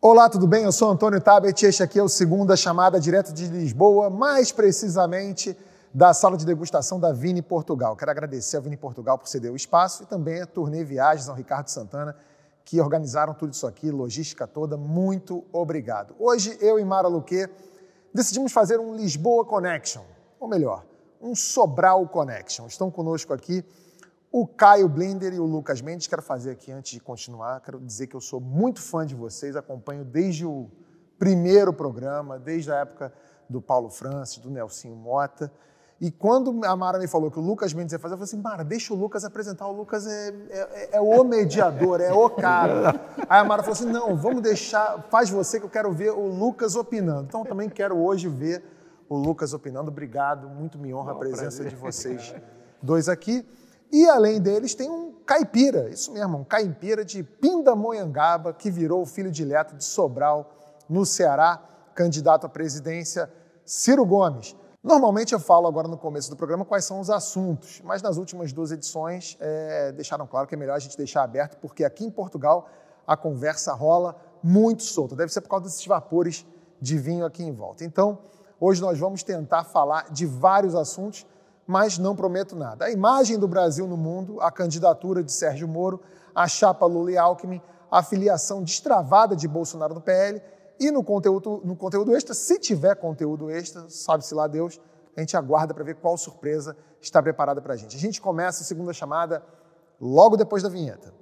Olá, tudo bem? Eu sou Antônio Tabet e este aqui é o Segunda Chamada direto de Lisboa, mais precisamente da sala de degustação da Vini Portugal. Quero agradecer a Vini Portugal por ceder o espaço e também a Turnê Viagens ao Ricardo Santana, que organizaram tudo isso aqui, logística toda. Muito obrigado. Hoje, eu e Mara Luque decidimos fazer um Lisboa Connection, ou melhor, um Sobral Connection. Estão conosco aqui o Caio Blinder e o Lucas Mendes. Quero fazer aqui, antes de continuar, quero dizer que eu sou muito fã de vocês, acompanho desde o primeiro programa, desde a época do Paulo Francis, do Nelsinho Mota. E quando a Mara me falou que o Lucas Mendes ia fazer, eu falei assim, Mara, deixa o Lucas apresentar, o Lucas é, é, é o mediador, é o cara. Aí a Mara falou assim, não, vamos deixar, faz você que eu quero ver o Lucas opinando. Então também quero hoje ver o Lucas opinando. Obrigado, muito me honra a presença prazer. de vocês dois aqui. E além deles tem um caipira, isso mesmo, um caipira de Pindamonhangaba, que virou filho dileto de Sobral, no Ceará, candidato à presidência, Ciro Gomes. Normalmente eu falo agora no começo do programa quais são os assuntos, mas nas últimas duas edições é, deixaram claro que é melhor a gente deixar aberto, porque aqui em Portugal a conversa rola muito solta. Deve ser por causa desses vapores de vinho aqui em volta. Então, hoje nós vamos tentar falar de vários assuntos mas não prometo nada. A imagem do Brasil no mundo, a candidatura de Sérgio Moro, a chapa Lula e Alckmin, a filiação destravada de Bolsonaro no PL e no conteúdo, no conteúdo extra, se tiver conteúdo extra, sabe-se lá Deus, a gente aguarda para ver qual surpresa está preparada para a gente. A gente começa a segunda chamada logo depois da vinheta.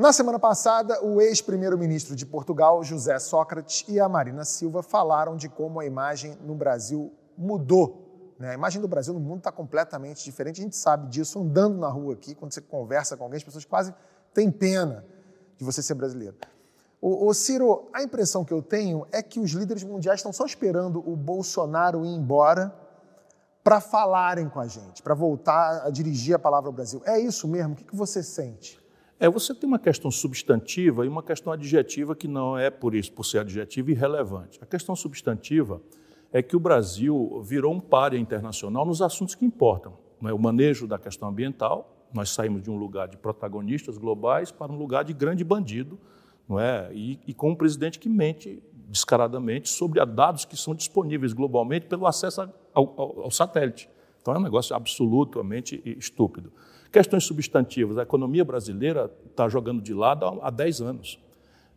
Na semana passada, o ex-primeiro-ministro de Portugal, José Sócrates, e a Marina Silva falaram de como a imagem no Brasil mudou. Né? A imagem do Brasil no mundo está completamente diferente. A gente sabe disso andando na rua aqui, quando você conversa com alguém, as pessoas quase têm pena de você ser brasileiro. O, Ciro, a impressão que eu tenho é que os líderes mundiais estão só esperando o Bolsonaro ir embora para falarem com a gente, para voltar a dirigir a palavra ao Brasil. É isso mesmo? O que, que você sente? É, você tem uma questão substantiva e uma questão adjetiva que não é, por isso, por ser adjetiva, irrelevante. A questão substantiva é que o Brasil virou um páreo internacional nos assuntos que importam. Não é? O manejo da questão ambiental, nós saímos de um lugar de protagonistas globais para um lugar de grande bandido, não é? e, e com um presidente que mente descaradamente sobre dados que são disponíveis globalmente pelo acesso ao, ao, ao satélite. Então é um negócio absolutamente estúpido. Questões substantivas. A economia brasileira está jogando de lado há 10 anos.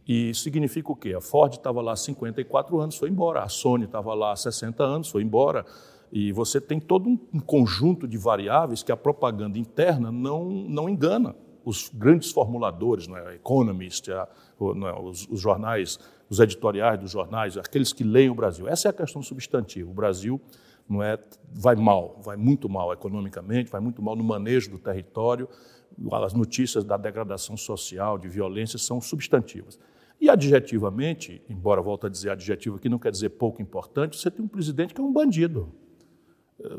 E significa o quê? A Ford estava lá há 54 anos, foi embora. A Sony estava lá há 60 anos, foi embora. E você tem todo um conjunto de variáveis que a propaganda interna não, não engana. Os grandes formuladores, é? Economist, a, não é? Os, os jornais, os editoriais dos jornais, aqueles que leem o Brasil. Essa é a questão substantiva. O Brasil não é, vai mal, vai muito mal economicamente, vai muito mal no manejo do território. As notícias da degradação social, de violência, são substantivas. E adjetivamente, embora volto a dizer adjetivo aqui não quer dizer pouco importante, você tem um presidente que é um bandido.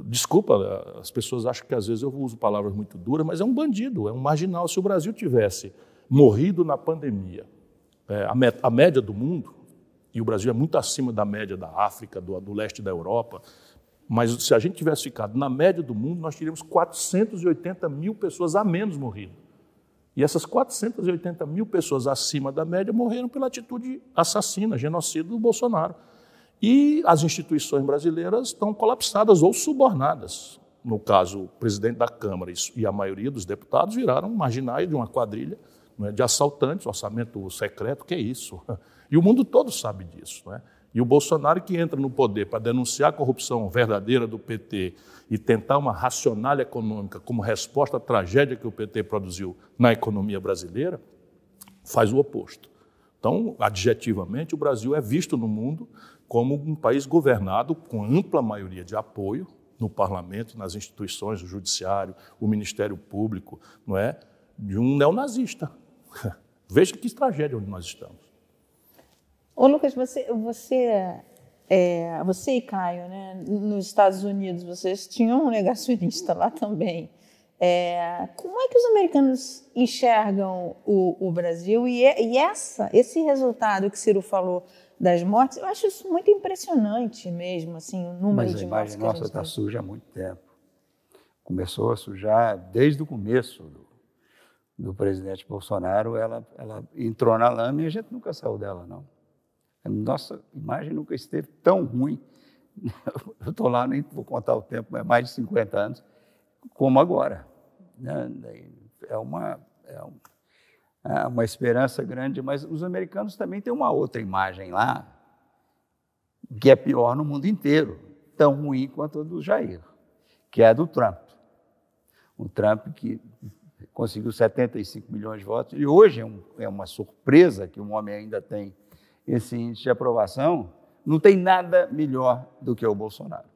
Desculpa, as pessoas acham que às vezes eu uso palavras muito duras, mas é um bandido, é um marginal. Se o Brasil tivesse morrido na pandemia, é, a, média do mundo, e o Brasil é muito acima da média da África, do, do leste da Europa, mas se a gente tivesse ficado na média do mundo, nós teríamos 480 mil pessoas a menos morrido. E essas 480 mil pessoas acima da média morreram pela atitude assassina, genocida do Bolsonaro. E as instituições brasileiras estão colapsadas ou subornadas. No caso, o presidente da Câmara e a maioria dos deputados viraram marginais de uma quadrilha é, de assaltantes, orçamento secreto, que é isso? E o mundo todo sabe disso. Não é? E o Bolsonaro que entra no poder para denunciar a corrupção verdadeira do PT e tentar uma racionalha econômica como resposta à tragédia que o PT produziu na economia brasileira, faz o oposto. Então, adjetivamente, o Brasil é visto no mundo como um país governado com ampla maioria de apoio no parlamento, nas instituições, o judiciário, o Ministério Público, não é, de um neonazista. Veja que tragédia onde nós estamos. Ô, Lucas, você, você, é, você e Caio, né, nos Estados Unidos, vocês tinham um negacionista lá também. É, como é que os americanos enxergam o, o Brasil e, e, essa, esse resultado que Ciro falou das mortes, eu acho isso muito impressionante mesmo, assim, o número Mas de a mortes. imagem nossa está suja há muito tempo. Começou a sujar desde o começo do, do presidente Bolsonaro, ela, ela entrou na lama e a gente nunca saiu dela, não. Nossa imagem nunca esteve tão ruim. Eu estou lá, nem vou contar o tempo, é mais de 50 anos, como agora. Né? É uma, é, é uma esperança grande, mas os americanos também têm uma outra imagem lá, que é pior no mundo inteiro, tão ruim quanto a do Jair, que é a do Trump. Um Trump que conseguiu 75 milhões de votos, e hoje é, um, é uma surpresa que um homem ainda tem esse índice de aprovação, não tem nada melhor do que o Bolsonaro.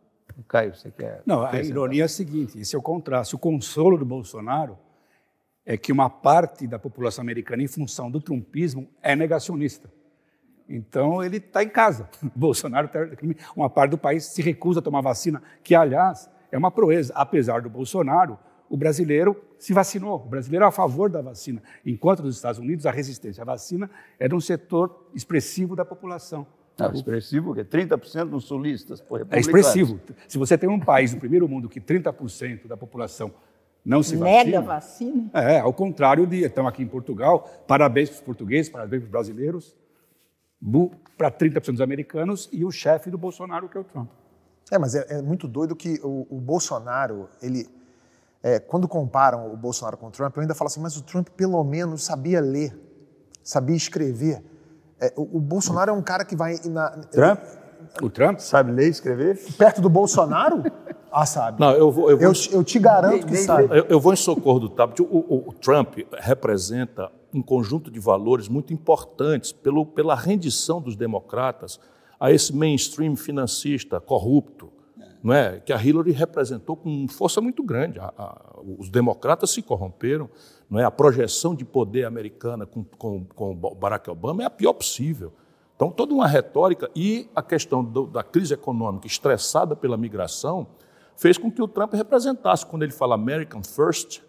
Caio, você quer. Não, a ironia é a seguinte: esse é o contraste. O consolo do Bolsonaro é que uma parte da população americana, em função do trumpismo, é negacionista. Então ele está em casa. Bolsonaro, tá, uma parte do país se recusa a tomar vacina, que aliás é uma proeza. Apesar do Bolsonaro, o brasileiro se vacinou. O brasileiro é a favor da vacina, enquanto nos Estados Unidos a resistência à vacina é de um setor expressivo da população. Não, expressivo, que é 30% dos sulistas. É expressivo. Se você tem um país no primeiro mundo que 30% da população não se vacina. Nega vacina? É, ao contrário de. Estamos aqui em Portugal, parabéns para os portugueses, parabéns para os brasileiros, para 30% dos americanos e o chefe do Bolsonaro, que é o Trump. É, mas é, é muito doido que o, o Bolsonaro, ele. É, quando comparam o Bolsonaro com o Trump, eu ainda falo assim, mas o Trump pelo menos sabia ler, sabia escrever. É, o, o, Bolsonaro é um cara que vai. Na, Trump? O Trump? Sabe ler e escrever? Perto do Bolsonaro? Ah, sabe. Não, eu vou. Eu, vou, eu, eu te garanto que sabe. Eu, eu, vou em socorro do Tabet. O, o, o, Trump representa um conjunto de valores muito importantes pelo, pela rendição dos democratas a esse mainstream financista corrupto, não é? que a Hillary representou com força muito grande. A, a, os democratas se corromperam, não é? a projeção de poder americana com, com, com Barack Obama é a pior possível. Então, toda uma retórica e a questão do, da crise econômica estressada pela migração fez com que o Trump representasse, quando ele fala American First,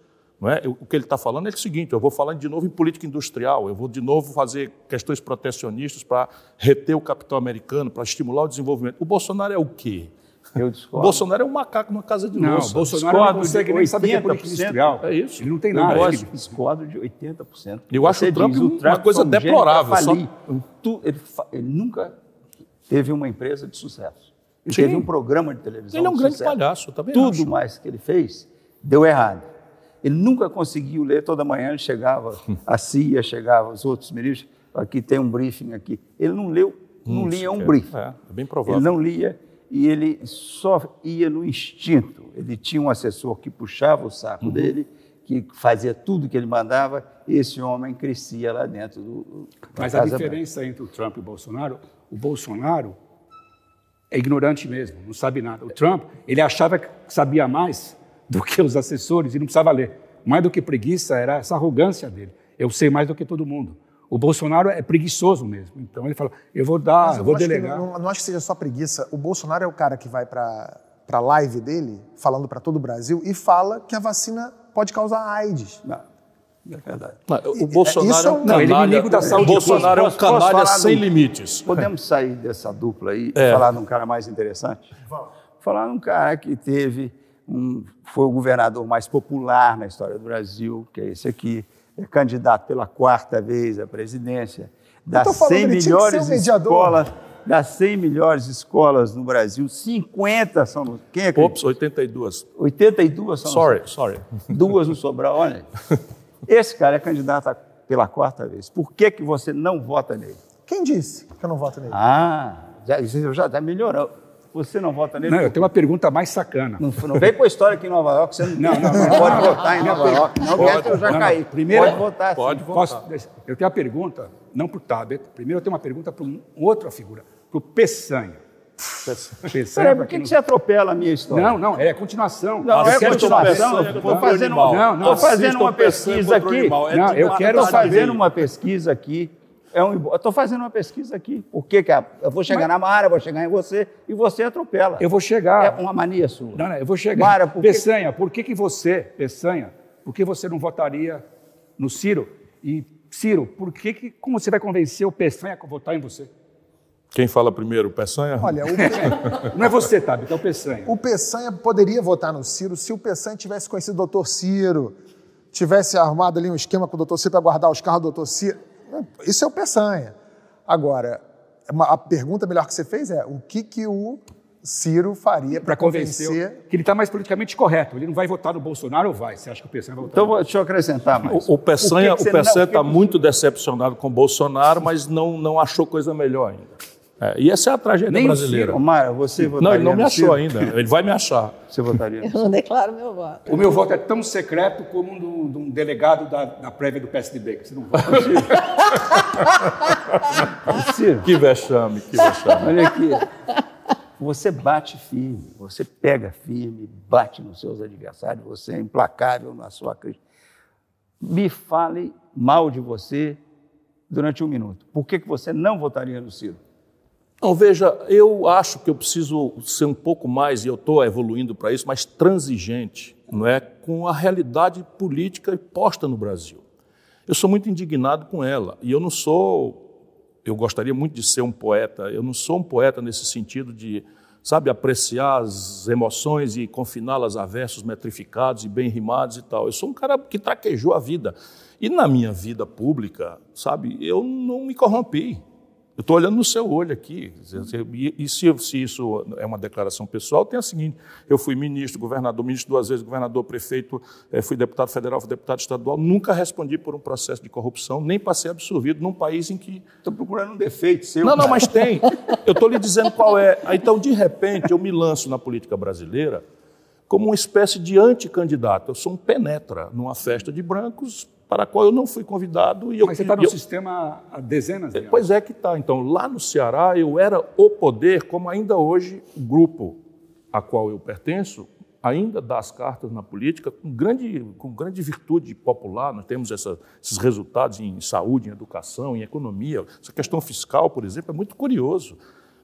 é? o que ele está falando é o seguinte: eu vou falar de novo em política industrial, eu vou de novo fazer questões protecionistas para reter o capital americano, para estimular o desenvolvimento. O Bolsonaro é o quê? Eu discordo. O Bolsonaro é um macaco numa casa de não, louça. O Bolsonaro discordo não consegue nem saber que é política industrial. É isso. Ele não tem nada. Eu discordo de 80%. Eu acho o Trump, diz, o Trump uma coisa deplorável. Só... Tu, ele, ele, nunca teve uma empresa de sucesso. Ele Sim. teve um programa de televisão Ele é um grande sucesso. palhaço, também Tudo acho. mais que ele fez deu errado. Ele nunca conseguiu ler toda manhã, ele chegava, a CIA chegava, os outros ministros, aqui tem um briefing aqui. Ele não leu, não hum, lia um briefing. É, é bem provável. Ele não lia e ele só ia no instinto. Ele tinha um assessor que puxava o saco uhum. dele, que fazia tudo que ele mandava, e esse homem crescia lá dentro do. Mas a diferença Branca. entre o Trump e o Bolsonaro, o Bolsonaro é ignorante mesmo, não sabe nada. O Trump, ele achava que sabia mais do que os assessores e não precisava ler. Mais do que preguiça era essa arrogância dele. Eu sei mais do que todo mundo. O Bolsonaro é preguiçoso mesmo. Então ele fala: eu vou dar, eu vou delegar. Não, não, acho que seja só preguiça. O Bolsonaro é o cara que vai para a live dele, falando para todo o Brasil, e fala que a vacina pode causar AIDS. Não. É verdade. o Bolsonaro é um canalha. Não, inimigo da saúde. O Bolsonaro é um canalha sem no, limites. Podemos sair dessa dupla aí é. e falar de um cara mais interessante? Vamos. Falar de um cara que teve um, foi o governador mais popular na história do Brasil, que é esse aqui é candidato pela quarta vez à presidência, das 100 melhores escolas, das 100 melhores escolas no Brasil, 50 são no... Quem é que... Ops, 82. 82 são Sorry, no... sorry. Duas no Sobral, olha. Esse cara é candidato pela quarta vez. Por que, que você não vota nele? Quem disse que eu não voto nele? Ah, já, já, já melhorou. Você não vota nele? Não, eu tenho uma pergunta mais sacana. Não, não vem com a história aqui em Nova York, você não, não, não, não pode votar em Nova York. Não, pode, eu já caí. Primeiro, pode votar. Pode votar. Posso, eu tenho uma pergunta, não para o Tabet, primeiro eu tenho uma pergunta para um, outra figura, para o Peçanha. Peçanha por que, que você atropela a minha história? Não, não, é continuação. Não, é continuação. Estou fazendo, não, não, fazendo uma pesquisa aqui. Não, eu quero Estou fazendo uma pesquisa aqui É um, eu estou fazendo uma pesquisa aqui. Por que, que a- eu vou chegar na Mara, vou chegar em você e você atropela. Eu vou chegar. É uma mania sua. Não, não, eu vou chegar. Mara, por que- Peçanha, por que, que você, Peçanha, por que você não votaria no Ciro? E, Ciro, por que, que como você vai convencer o Peçanha a votar em você? Quem fala primeiro, Peçanha? Olha, o, Não é você, Tabi, é o Peçanha. o Peçanha poderia votar no Ciro se o Peçanha tivesse conhecido o doutor Ciro, tivesse arrumado ali um esquema com o doutor Ciro para guardar os carros do doutor Ciro. Isso é o Peçanha. Agora, a pergunta melhor que você fez é o que, que o Ciro faria para convencer convencer... que ele está mais politicamente correto. Ele não vai votar no Bolsonaro ou vai? Você acha que o Peçanha vai votar? Então, deixa eu acrescentar mais. O, o Peçanha está muito decepcionado com o Bolsonaro, mas não, não achou coisa melhor ainda. É, e essa é a tragédia Nem o brasileira. Ô, Mara, você votaria Não, ele não me achou Ciro? ainda. Ele vai me achar. Você votaria no Eu não declaro meu voto. O meu voto é tão secreto como um, do- de um delegado da, da prévia do PSDB, que você não vota. Ciro? Que vexame, que vexame. Olha aqui. Você bate firme, você pega firme, bate nos seus adversários, você é implacável na sua crítica. Me fale mal de você durante um minuto. Por que, que você não votaria no Ciro? Não, veja, eu acho que eu preciso ser um pouco mais, e eu estou evoluindo para isso, mais transigente não é, com a realidade política posta no Brasil. Eu sou muito indignado com ela, e eu não sou, eu gostaria muito de ser um poeta, eu não sou um poeta nesse sentido de, sabe, apreciar as emoções e confiná-las a versos metrificados e bem rimados e tal. Eu sou um cara que traquejou a vida. E na minha vida pública, sabe, eu não me corrompi. Eu estou olhando no seu olho aqui. E, e se, se, isso é uma declaração pessoal, tem a seguinte: eu fui ministro, governador, ministro duas vezes, governador, prefeito, eh, fui deputado federal, fui deputado estadual, nunca respondi por um processo de corrupção, nem passei absorvido num país em que. Estou procurando um defeito seu. Não, não, mas tem. Eu estou lhe dizendo qual é. Então, de repente, eu me lanço na política brasileira como uma espécie de anticandidato. Eu sou um penetra numa festa de brancos para a qual eu não fui convidado. E eu, Mas você está no eu- sistema há dezenas de anos. Pois é que está. Então, lá no Ceará, eu era o poder, como ainda hoje o grupo a qual eu pertenço ainda dá as cartas na política com grande, com grande virtude popular. Nós temos essa- esses resultados em saúde, em educação, em economia. Essa questão fiscal, por exemplo, é muito curioso.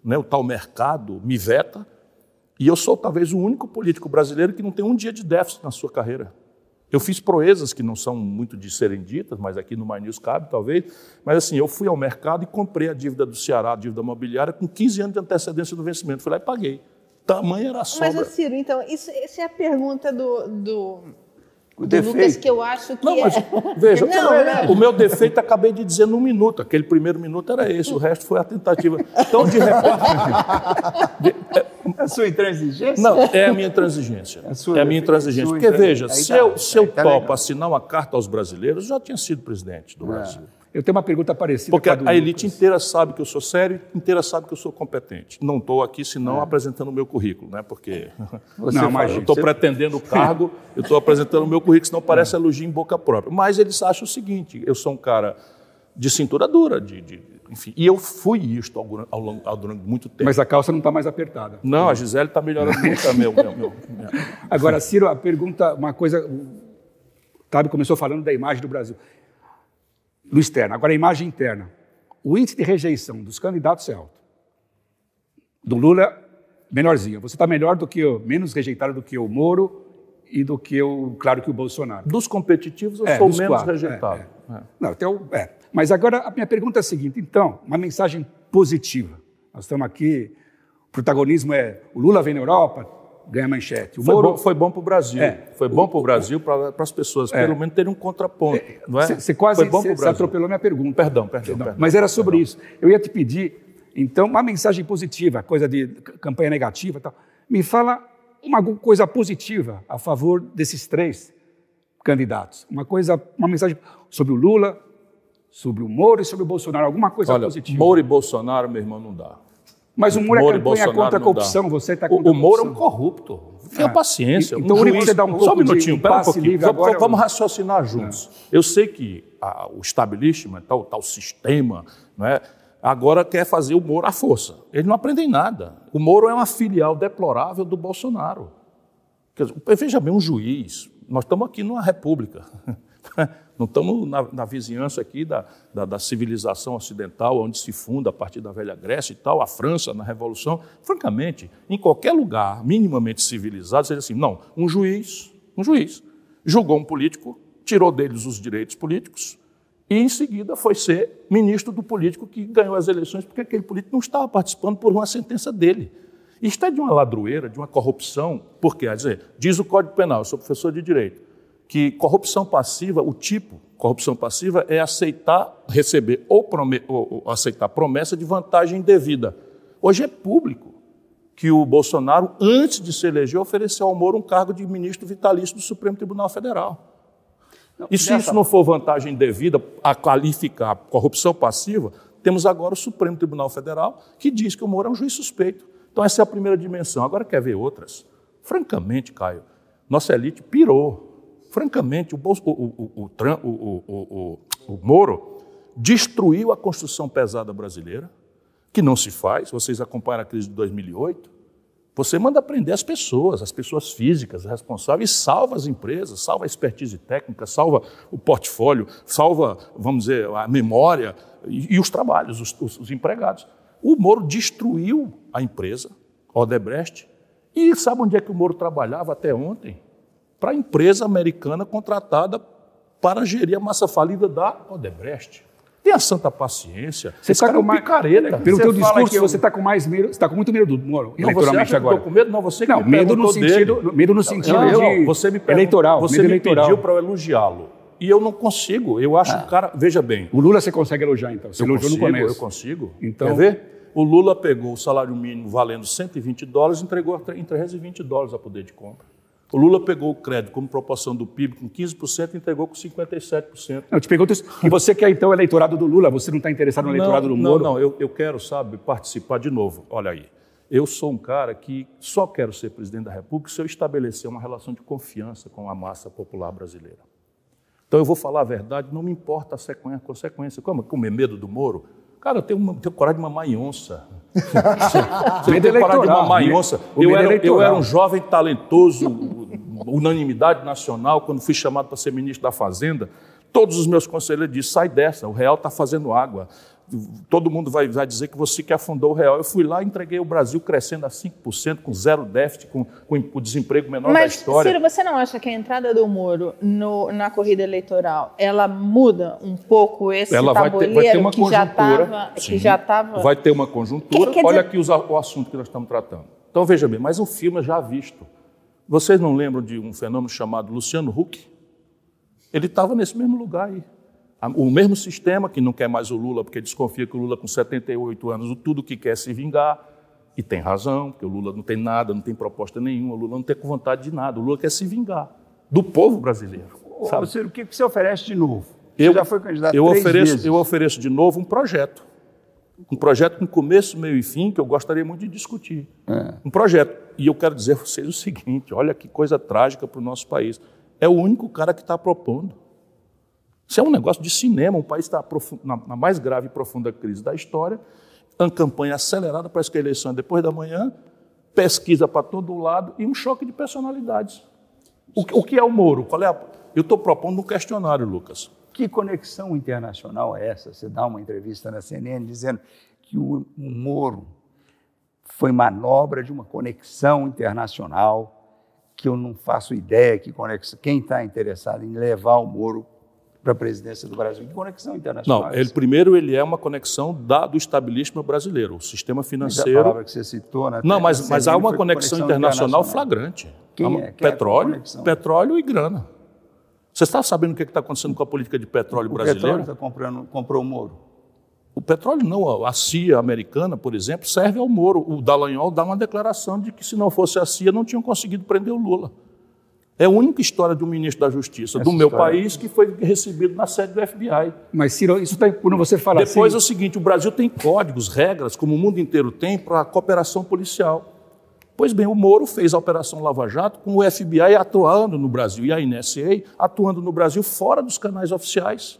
Né? O tal mercado me veta e eu sou talvez o único político brasileiro que não tem um dia de déficit na sua carreira. Eu fiz proezas que não são muito de serem ditas, mas aqui no My News cabe, talvez. Mas assim, eu fui ao mercado e comprei a dívida do Ceará, a dívida mobiliária, com 15 anos de antecedência do vencimento. Fui lá e paguei. Tamanha era a Mas, sobra. ô, Ciro, então, isso, essa é a pergunta do, do, O do defeito. Lucas que eu acho que Não, mas é... veja, Não, não. o meu defeito acabei de dizer num minuto. Aquele primeiro minuto era esse, o resto foi a tentativa. Então, de repente. A sua intransigência? Não, é a minha intransigência. A sua é a minha intransigência. Porque, veja, aí se tá, eu, se eu tá topo legal. assinar uma carta aos brasileiros, eu já tinha sido presidente do Brasil. Eu tenho uma pergunta parecida Porque com a, a do a elite Lucas. inteira sabe que eu sou sério, inteira sabe que eu sou competente. Não estou aqui, senão, apresentando o meu currículo, né? Porque Você Não, fala- imagina. eu estou você- pretendendo o cargo, eu estou apresentando o meu currículo, senão parece elogio em boca própria. Mas eles acham o seguinte: eu sou um cara de cintura dura, de, de- enfim. E eu fui isto ao, ao longo, ao, durante muito tempo. Mas a calça não está mais apertada. Não, a Gisele está melhorando muito. Meu, meu, meu, meu. Agora, Ciro, a pergunta, uma coisa. O Tabi começou falando da imagem do Brasil. No externo. Agora, a imagem interna. O índice de rejeição dos candidatos é alto. Do Lula, menorzinho. Você está melhor do que o. menos rejeitado do que o Moro e do que o. claro que o Bolsonaro. Dos competitivos, eu É, sou menos quatro, rejeitado. é, É. Não, então, é. Mas agora a minha pergunta é a seguinte: então, uma mensagem positiva. Nós estamos aqui, o protagonismo é o Lula vem na Europa, ganha manchete. O Foi Moro, bom, foi bom para o Brasil. É. Foi bom para o Brasil, para as pessoas, pelo menos terem um contraponto. não é? Você quase você- Brasil. atropelou minha pergunta. Perdão, perdão, perdão. Mas era sobre isso. Eu ia te pedir, então, uma mensagem positiva, coisa de campanha negativa e tal. Me fala uma coisa positiva a favor desses três candidatos. Uma coisa, uma mensagem sobre o Lula, sobre o Moro e sobre o Bolsonaro. Alguma coisa Olha, positiva. Moro e Bolsonaro, meu irmão, não dá. Mas o Moro, Moro é campanha contra a corrupção. Você está O, contra o Moro é a um corrupção. corrupto. Tenha Ah. paciência. Então, um o juiz- você dá um Só um minutinho, de pera um pouquinho. Vamos, vamos eu- raciocinar juntos. Eu sei que ah, o establishment, tal, tal sistema, não é? agora quer fazer o Moro à força. Eles não aprendem nada. O Moro é uma filial deplorável do Bolsonaro. Quer dizer, veja bem, um juiz, nós estamos aqui numa república. Não estamos na, na vizinhança aqui da, da, da, civilização ocidental, onde se funda a partir da velha Grécia e tal, a França na Revolução. Francamente, em qualquer lugar minimamente civilizado, seria assim: não, um juiz, um juiz, julgou um político, tirou deles os direitos políticos e, em seguida, foi ser ministro do político que ganhou as eleições, porque aquele político não estava participando por uma sentença dele. É de uma ladroeira, de uma corrupção, porque, quer dizer, diz o Código Penal, eu sou professor de Direito, que corrupção passiva, o tipo corrupção passiva é aceitar receber ou, prome, ou, ou aceitar promessa de vantagem indevida. Hoje é público que o Bolsonaro, antes de se eleger, ofereceu ao Moro um cargo de ministro vitalício do Supremo Tribunal Federal. Não, e se isso não for vantagem devida a qualificar corrupção passiva, temos agora o Supremo Tribunal Federal que diz que o Moro é um juiz suspeito. Então, essa é a primeira dimensão. Agora, quer ver outras? Francamente, Caio, nossa elite pirou. Francamente, o, o, o, o, Moro destruiu a construção pesada brasileira, que não se faz. Vocês acompanham a crise de 2008. Você manda prender as pessoas, as pessoas físicas responsáveis, salva as empresas, salva a expertise técnica, salva o portfólio, salva, vamos dizer, a memória e, e os trabalhos, os, os, os empregados. O Moro destruiu a empresa, Odebrecht, e sabe onde é que o Moro trabalhava até ontem? Para a empresa americana contratada para gerir a massa falida da Odebrecht. Tenha santa paciência. Você está com é mais picareta. Pelo teu discurso, eu... você está com mais medo, está com muito medo do Moro, não, eleitoralmente você agora. com medo? Não, você que não, me medo no sentido, dele. medo no sentido não, de você me eleitoral. Você me eleitoral. pediu para eu elogiá-lo. E eu não consigo. Eu acho ah. o cara. Veja bem. O Lula você consegue elogiar, então. Você eu elogiou consigo, no começo. Eu consigo. Então, Quer ver? O Lula pegou o salário mínimo valendo 120 dólares e entregou em 320 dólares a poder de compra. O Lula pegou o crédito como proporção do PIB com 15% e entregou com 57%. Eu te pergunto e você quer então o eleitorado do Lula? Você não está interessado no eleitorado não, do Moro? Não, não, eu, eu quero, sabe, participar de novo. Olha aí, eu sou um cara que só quero ser presidente da República se eu estabelecer uma relação de confiança com a massa popular brasileira. Então eu vou falar a verdade, não me importa a consequência. Como comer medo do Moro? Cara, eu tenho, uma, tenho coragem de mamar em onça. Você tem coragem de mamar em onça. Eu era, eu era um jovem talentoso, unanimidade nacional, quando fui chamado para ser ministro da Fazenda. Todos os meus conselheiros disseram, sai dessa, o real está fazendo água todo mundo vai, vai, dizer que você que afundou o real. Eu fui lá e entreguei o Brasil crescendo a 5%, com zero déficit, com, com o desemprego menor Mas, da história. Mas, Ciro, você não acha que a entrada do Moro no, na corrida eleitoral, ela muda um pouco esse ela vai ter, vai ter uma que, já tava, que já estava... Vai ter uma conjuntura. Que, Olha dizer... aqui o assunto que nós estamos tratando. Então, veja bem, mas um filme já visto. Vocês não lembram de um fenômeno chamado Luciano Huck? Ele estava nesse mesmo lugar aí. O mesmo sistema que não quer mais o Lula, porque desconfia que o Lula, com 78 anos, tudo que quer é se vingar, e tem razão, porque o Lula não tem nada, não tem proposta nenhuma, o Lula não tem vontade de nada, o Lula quer se vingar do povo brasileiro. Sabe? Ciro, o que você oferece de novo? Você eu, já foi candidato eu ofereço, vezes. Eu ofereço de novo um projeto. Um projeto com começo, meio e fim, que eu gostaria muito de discutir. É. Um projeto. E eu quero dizer a vocês o seguinte: olha que coisa trágica para o nosso país. É o único cara que está propondo. Isso é um negócio de cinema. Um país está na mais grave e profunda crise da história, uma campanha acelerada, parece que a eleição é depois da manhã, pesquisa para todo lado e um choque de personalidades. O, o que é o Moro? É a... Eu estou propondo um questionário, Lucas. Que conexão internacional é essa? Você dá uma entrevista na CNN dizendo que o, o Moro foi manobra de uma conexão internacional que eu não faço ideia que conexão. Quem está interessado em levar o Moro para a presidência do Brasil. Que conexão internacional? Não, ele, primeiro ele é uma conexão da, do estabelecimento brasileiro, o sistema financeiro. Mas a palavra que você citou, né? Não, mas, mas há uma conexão, conexão internacional, internacional, flagrante. Quem é? Quem petróleo, é petróleo e grana. Você está sabendo o que é está acontecendo com a política de petróleo o brasileira? O petróleo está comprando, comprou o Moro. O petróleo não, a CIA americana, por exemplo, serve ao Moro. O Dallagnol dá uma declaração de que se não fosse a CIA não tinham conseguido prender o Lula. É a única história de um ministro da Justiça Essa do meu história... país que foi recebido na sede do FBI. Mas, Ciro, isso está quando você fala Depois assim... é o seguinte, o Brasil tem códigos, regras, como o mundo inteiro tem, para a cooperação policial. Pois bem, o Moro fez a Operação Lava Jato com o FBI atuando no Brasil e a NSA atuando no Brasil fora dos canais oficiais.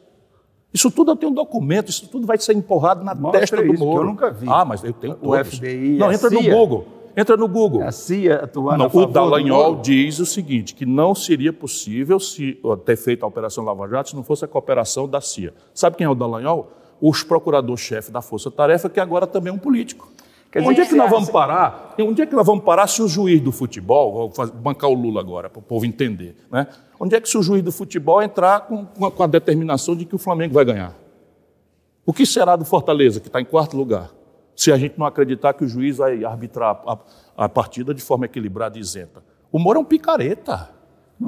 Isso tudo eu tenho um documento, isso tudo vai ser empurrado na Mostra testa do Moro. eu nunca vi. Ah, mas eu tenho o todos. FBI Não, entra no Google. Entra no Google. A CIA atuando Não, a favor o Dallagnol diz o seguinte, que não seria possível se ter feito a Operação Lava Jato se não fosse a cooperação da CIA. Sabe quem é o Dallagnol? Os procurador-chefe da Força Tarefa, que agora também é um político. Quer onde é que nós você- vamos parar? Onde é que nós vamos parar se o juiz do futebol, vou bancar o Lula agora, para o povo entender, né? Onde é que se o juiz do futebol entrar com, com a, determinação de que o Flamengo vai ganhar? O que será do Fortaleza, que está em quarto lugar, se a gente não acreditar que o juiz vai arbitrar a, a partida de forma equilibrada e isenta? O Moro é um picareta.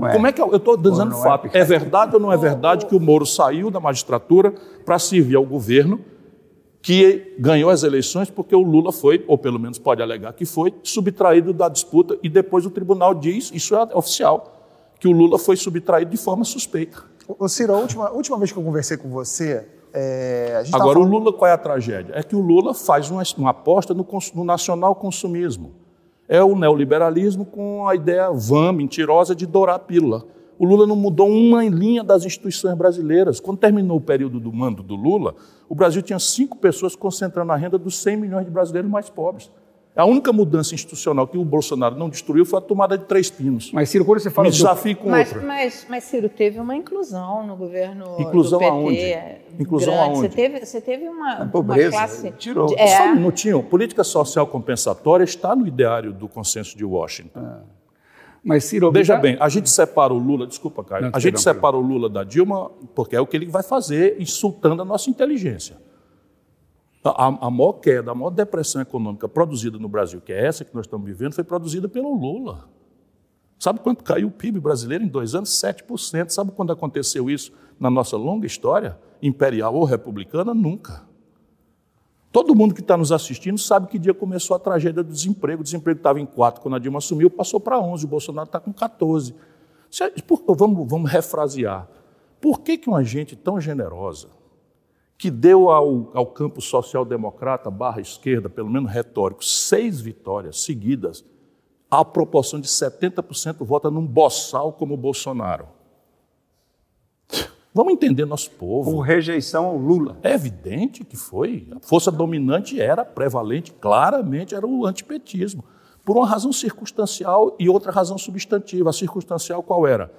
É. Como é que eu estou dizendo é fato? É, picareta. verdade ou não é verdade que o Moro saiu da magistratura para servir ao governo que ganhou as eleições porque o Lula foi, ou pelo menos pode alegar que foi, subtraído da disputa e depois o tribunal diz, isso é oficial, que o Lula foi subtraído de forma suspeita. Ô, ô, Ciro, a última, última vez que eu conversei com você, é, a gente tava Agora, o falando- Lula, qual é a tragédia? É que o Lula faz uma, uma aposta no, no nacional consumismo. É o neoliberalismo com a ideia vã, mentirosa, de dourar a pílula. O Lula não mudou uma linha das instituições brasileiras. Quando terminou o período do mando do Lula, o Brasil tinha cinco pessoas concentrando a renda dos 100 milhões de brasileiros mais pobres. A única mudança institucional que o Bolsonaro não destruiu foi a tomada de três pinos. Mas, Ciro, quando você fala Me do- desafio com Mas, outra. mas, mas, Ciro, teve uma inclusão no governo Inclusão do PT. aonde? é, Inclusão grande. aonde? Você teve, você teve uma, Na pobreza, uma classe... tirou. de- Só um É, minutinho. Política social compensatória está no ideário do consenso de Washington. Mas, Ciro, Veja obrigado- bem, a gente separa o Lula, desculpa, Caio, Não, a gente perdão, separa o Lula da Dilma porque é o que ele vai fazer insultando a nossa inteligência. A, a maior queda, a maior depressão econômica produzida no Brasil, que é essa que nós estamos vivendo, foi produzida pelo Lula. Sabe quanto caiu o PIB brasileiro em dois anos? 7%. Sabe quando aconteceu isso na nossa longa história, imperial ou republicana? Nunca. Todo mundo que está nos assistindo sabe que dia começou a tragédia do desemprego. O desemprego estava em 4 quando a Dilma assumiu, passou para 11, o Bolsonaro está com 14. Se a- por- vamos, vamos refrasear. Por que, que uma gente tão generosa, que deu ao, ao campo social-democrata, barra esquerda, pelo menos retórico, seis vitórias seguidas, a proporção de 70% vota num boçal como o Bolsonaro? Vamos entender nosso povo. Por rejeição ao Lula. É evidente que foi. A força dominante era prevalente, claramente era o antipetismo. Por uma razão circunstancial e outra razão substantiva. A circunstancial qual era?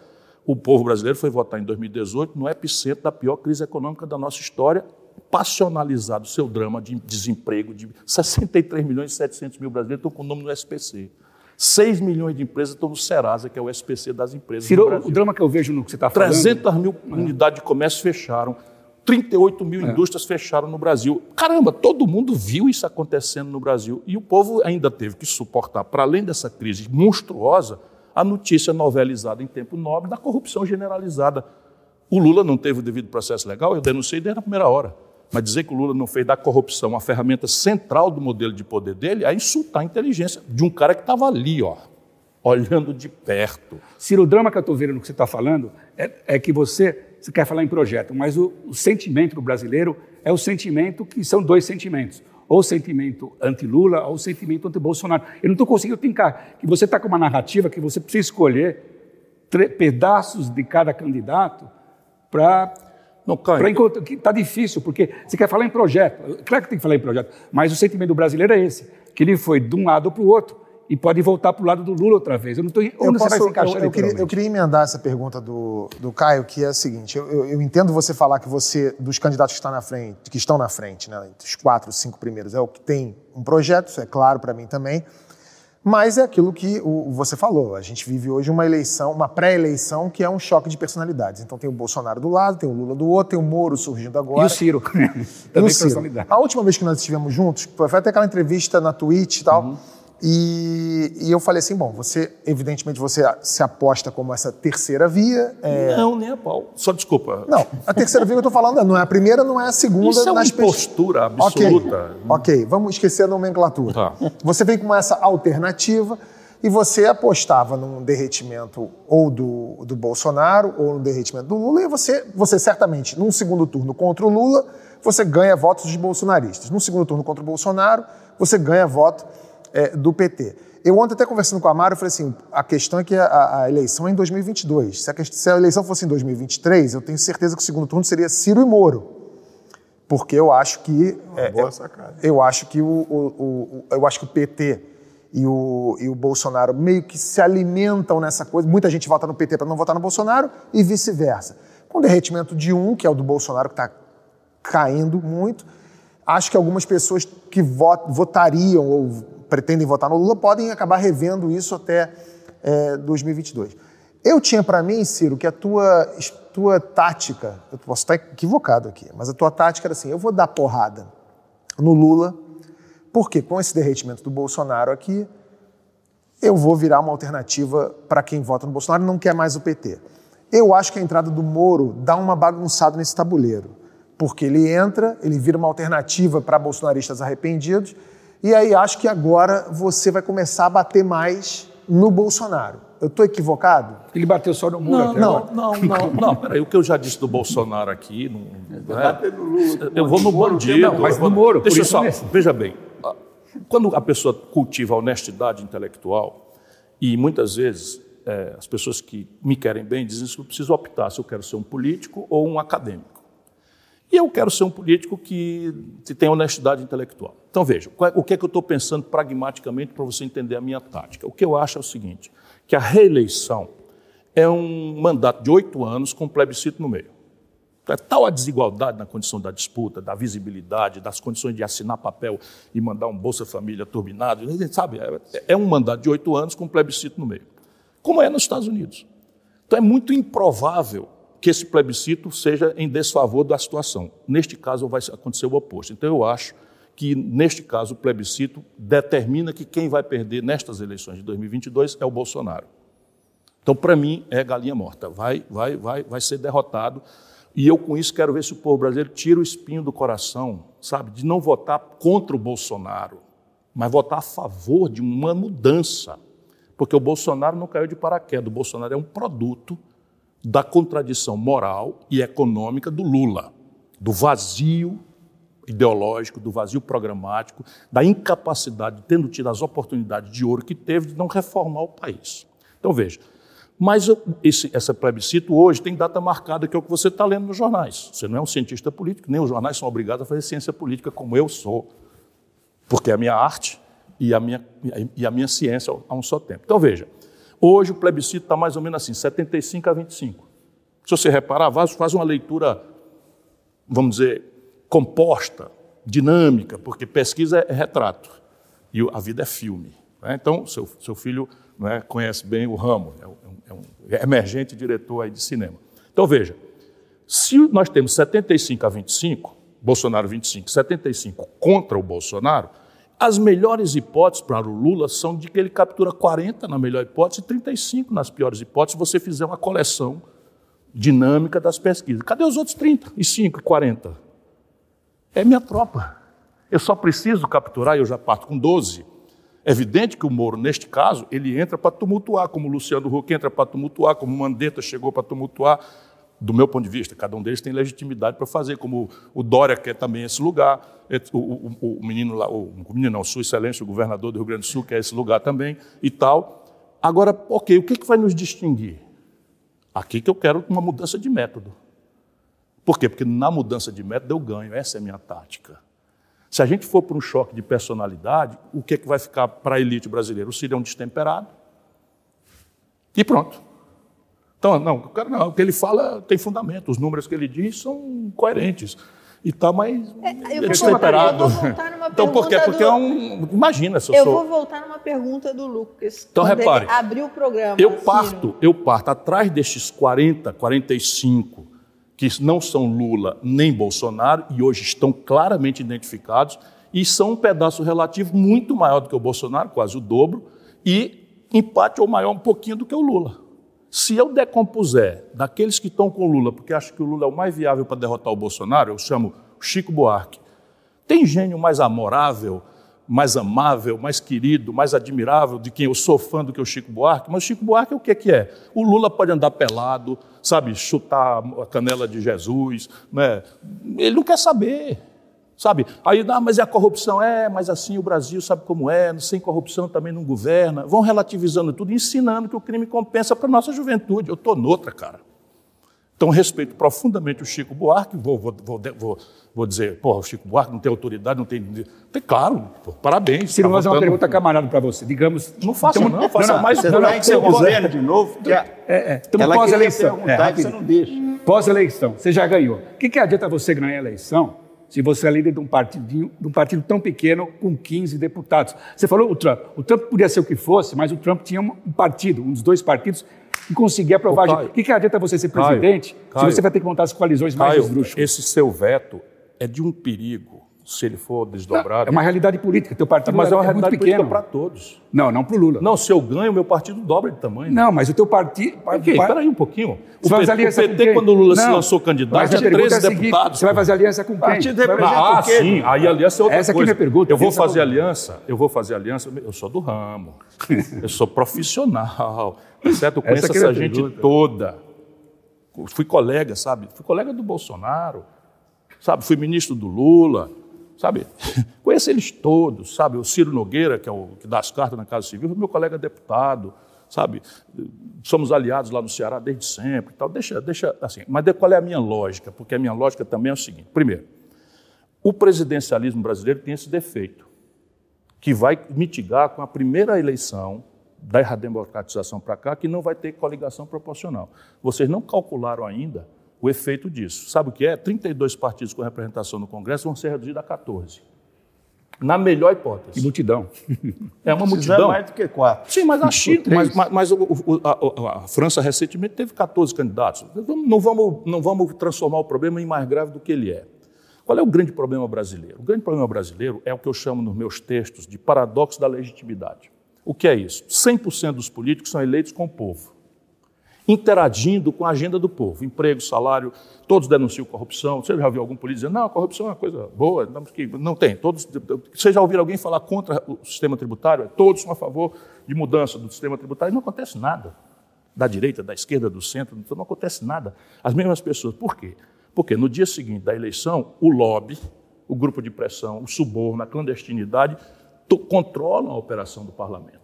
O povo brasileiro foi votar em 2018 no epicentro da pior crise econômica da nossa história, passionalizado o seu drama de desemprego de 63 milhões e 700 mil brasileiros estão com o nome no SPC. 6 milhões de empresas estão no Serasa, que é o SPC das empresas Ciro, o drama que eu vejo no que você está falando... 300 mil unidades de comércio fecharam, 38 mil indústrias fecharam no Brasil. Caramba, todo mundo viu isso acontecendo no Brasil. E o povo ainda teve que suportar, para além dessa crise monstruosa, a notícia novelizada em tempo nobre da corrupção generalizada. O Lula não teve o devido processo legal, eu denunciei desde a primeira hora. Mas dizer que o Lula não fez da corrupção a ferramenta central do modelo de poder dele é insultar a inteligência de um cara que estava ali, ó, olhando de perto. Ciro, o drama que eu estou vendo no que você está falando é, é que você, você quer falar em projeto, mas o, o sentimento do brasileiro é o sentimento que são dois sentimentos. Ou o sentimento anti-Lula ou o sentimento anti-Bolsonaro. Eu não estou conseguindo tincar. Que você está com uma narrativa que você precisa escolher pedaços de cada candidato para Para encontrar, que está difícil, porque você quer falar em projeto. Claro que tem que falar em projeto, mas o sentimento brasileiro é esse, que ele foi de um lado para o outro e pode voltar para o lado do Lula outra vez. Eu não estou Eu, você vai posso- se encaixar eu, eu, queria, eu queria emendar essa pergunta do, do Caio, que é a seguinte: eu, eu- eu entendo você falar que você, dos candidatos que estão na frente, que estão na frente, né, entre os quatro, cinco primeiros, é o que tem um projeto, isso é claro para mim também. Mas é aquilo que o, você falou. A gente vive hoje uma eleição, uma pré-eleição que é um choque de personalidades. Então tem o Bolsonaro do lado, tem o Lula do outro, tem o Moro surgindo agora. E o Ciro, E o também Ciro. A última vez que nós estivemos juntos, foi até aquela entrevista na Twitch e tal. Uhum. E, e eu falei assim: bom, você, evidentemente, você se aposta como essa terceira via. é- Não, nem a pau. Só desculpa. Não, a terceira via que eu tô falando não é a primeira, não é a segunda. Isso é uma nas pes- impostura Ok, absoluta. ok, vamos esquecer a nomenclatura. Tá. Você vem com essa alternativa e você apostava num derretimento ou do, do Bolsonaro ou no derretimento do Lula, e você, você certamente, num segundo turno contra o Lula, você ganha votos dos bolsonaristas. Num segundo turno contra o Bolsonaro, você ganha voto é, do PT. Eu ontem até conversando com a Mara, eu falei assim, a questão é que a, a eleição é em 2022. Se a, se a eleição fosse em 2023, eu tenho certeza que o segundo turno seria Ciro e Moro. Porque eu acho que... é, boa é, sacada. eu acho que o, o- o- o- eu acho que o PT e o, e o Bolsonaro meio que se alimentam nessa coisa. Muita gente vota no PT para não votar no Bolsonaro e vice-versa. Com o derretimento de um, que é o do Bolsonaro, que está caindo muito, acho que algumas pessoas que votariam ou pretendem votar no Lula podem acabar revendo isso até é, 2022. Eu tinha para mim, Ciro, que a tua, tua tática, eu posso estar equivocado aqui, mas a tua tática era assim: eu vou dar porrada no Lula, porque com esse derretimento do Bolsonaro aqui, eu vou virar uma alternativa para quem vota no Bolsonaro e não quer mais o PT. Eu acho que a entrada do Moro dá uma bagunçada nesse tabuleiro, porque ele entra, ele vira uma alternativa para bolsonaristas arrependidos, e aí acho que agora você vai começar a bater mais no Bolsonaro. Eu estou equivocado? Ele bateu só no muro não, até não, agora. não, não, não, peraí, o que eu já disse do Bolsonaro aqui, não, não é, eu vou no bandido. Não, mas no Moro, por Deixa eu só, mesmo. veja bem, quando a pessoa cultiva a honestidade intelectual, e muitas vezes é, as pessoas que me querem bem dizem que eu preciso optar se eu quero ser um político ou um acadêmico. E eu quero ser um político que tem honestidade intelectual. Então veja, é- o que é que eu estou pensando pragmaticamente para você entender a minha tática? O que eu acho é o seguinte, que a reeleição é um mandato de oito anos com plebiscito no meio. É tal a desigualdade na condição da disputa, da visibilidade, das condições de assinar papel e mandar um Bolsa Família turbinado, sabe? É, é um mandato de oito anos com plebiscito no meio, como é nos Estados Unidos. Então é muito improvável que esse plebiscito seja em desfavor da situação. Neste caso vai acontecer o oposto. Então eu acho que neste caso o plebiscito determina que quem vai perder nestas eleições de 2022 é o Bolsonaro. Então, para mim, é galinha morta. Vai, vai, vai, vai ser derrotado. E eu, com isso, quero ver se o povo brasileiro tira o espinho do coração, sabe, de não votar contra o Bolsonaro, mas votar a favor de uma mudança. Porque o Bolsonaro não caiu de paraquedas. O Bolsonaro é um produto da contradição moral e econômica do Lula, do vazio ideológico, do vazio programático, da incapacidade, tendo tido as oportunidades de ouro que teve, de não reformar o país. Então, veja, mas esse, essa plebiscito hoje tem data marcada, que é o que você está lendo nos jornais. Você não é um cientista político, nem os jornais são obrigados a fazer ciência política como eu sou, porque é a minha arte e a minha, e a minha ciência a um só tempo. Então, veja, hoje o plebiscito está mais ou menos assim, 75 a 25. Se você reparar, faz uma leitura, vamos dizer, composta, dinâmica, porque pesquisa é retrato e a vida é filme. né? Então, seu, seu filho né, conhece bem o ramo, é um, é um emergente diretor aí de cinema. Então, veja, se nós temos 75 a 25, Bolsonaro 25, 75 contra o Bolsonaro, as melhores hipóteses para o Lula são de que ele captura 40 na melhor hipótese e 35 nas piores hipóteses, se você fizer uma coleção dinâmica das pesquisas. Cadê os outros 35 e 40? É minha tropa. Eu só preciso capturar, e eu já parto com 12. É evidente que o Moro, neste caso, ele entra para tumultuar, como o Luciano Huck entra para tumultuar, como o Mandetta chegou para tumultuar, do meu ponto de vista. Cada um deles tem legitimidade para fazer, como o Dória quer também esse lugar, o, o- o menino lá, o, o menino não, Sua Excelência, o governador do Rio Grande do Sul, quer esse lugar também e tal. Agora, ok, o que, que vai nos distinguir? Aqui que eu quero uma mudança de método. Por quê? Porque na mudança de método eu ganho, essa é a minha tática. Se a gente for para um choque de personalidade, o que, é que vai ficar para a elite brasileira? O Ciro é um destemperado. E pronto. Então, não, o cara não, o que ele fala tem fundamento, os números que ele diz são coerentes. E tá mais É, eu vou destemperado. voltar- eu vou voltar numa então, por quê? Porque do- é um. Imagina se eu, Eu sou. vou voltar numa pergunta do Lucas. Então, repare, abriu o programa. Eu Ciro. parto, eu parto atrás destes 40, 45, que não são Lula nem Bolsonaro, e hoje estão claramente identificados, e são um pedaço relativo muito maior do que o Bolsonaro, quase o dobro, e empate ou maior um pouquinho do que o Lula. Se eu decompuser daqueles que estão com o Lula, porque acho que o Lula é o mais viável para derrotar o Bolsonaro, eu chamo Chico Buarque. Tem gênio mais amorável, mais amável, mais querido, mais admirável, de quem eu sou fã do que o Chico Buarque? Mas o Chico Buarque é o que que é? O Lula pode andar pelado, sabe, chutar a canela de Jesus, né? ele não quer saber. Sabe? Aí, ah, mas é a corrupção? É, mas assim o Brasil sabe como é, sem corrupção também não governa. Vão relativizando tudo, ensinando que o crime compensa para a nossa juventude. Eu estou noutra, cara. Então, respeito profundamente o Chico Buarque, vou, vou, vou, vou, vou dizer, pô, o Chico Buarque não tem autoridade, não tem. tem claro, pô, parabéns. Se não tá fazer uma pergunta camarada para você, digamos. Não faça, Então, não, faça mais Você não, está não, você quiser. de novo, É, é. Queria pós-eleição. É, você não deixa. Pós-eleição, você já ganhou. O que, que adianta você ganhar a eleição se você é líder de um, partidinho, de um partido tão pequeno com 15 deputados? Você falou o Trump. O Trump podia ser o que fosse, mas o Trump tinha um partido, um dos dois partidos, que conseguia aprovar. Gente. Caio. O que, que adianta você ser presidente Caio. se você vai ter que montar as coalizões mais esdrúxulas? esse seu veto é de um perigo, se ele for desdobrado. É uma realidade política. Teu partido mas é uma muito realidade política pequeno. para todos. Não, não para o Lula. Não, se eu ganho, meu partido dobra de tamanho. Não, mas o teu partido. Espera aí um pouquinho. O Você vai fazer PT, o PT quando o Lula se Não, lançou candidato, tinha pergunta 13 é deputados. Você vai fazer aliança com quem? Partido Ah, sim. Aí aliança é outra Essa aqui é coisa. minha pergunta. Eu vou Pensa fazer aliança, eu vou fazer aliança, eu sou do ramo. eu sou profissional. tá Certo? Eu conheço Essa é essa a gente pergunta. toda. Fui colega, sabe? Fui colega do Bolsonaro, sabe? Fui ministro do Lula, sabe? Conheço eles todos, sabe? O Ciro Nogueira, que é o que dá as cartas na Casa Civil, meu colega deputado, sabe? Somos aliados lá no Ceará desde sempre, tal. Deixa, deixa assim. Mas qual é a minha lógica? Porque a minha lógica também é o seguinte: primeiro, o presidencialismo brasileiro tem esse defeito, que vai mitigar com a primeira eleição da redemocratização para cá, que não vai ter coligação proporcional. Vocês não calcularam ainda o efeito disso. Sabe o que é? 32 partidos com representação no Congresso vão ser reduzidos a 14. Na melhor Que hipótese. multidão. É uma multidão. mais do que quatro. Sim, mas a China, mas, mas- mas o- o- a, a- França recentemente teve 14 candidatos. Não vamos, não vamos transformar o problema em mais grave do que ele é. Qual é o grande problema brasileiro? O grande problema brasileiro é o que eu chamo nos meus textos de paradoxo da legitimidade. O que é isso? 100% dos políticos são eleitos com o povo, interagindo com a agenda do povo. Emprego, salário, todos denunciam corrupção. Você já viu algum político dizendo, não, a corrupção é uma coisa boa, não, tem. Todos, você já ouviu alguém falar contra o sistema tributário? Todos são a favor de mudança do sistema tributário. Não acontece nada. Da direita, da esquerda, do centro, não acontece nada. As mesmas pessoas. Por quê? Porque no dia seguinte da eleição, o lobby, o grupo de pressão, o suborno, a clandestinidade, controlam a operação do parlamento.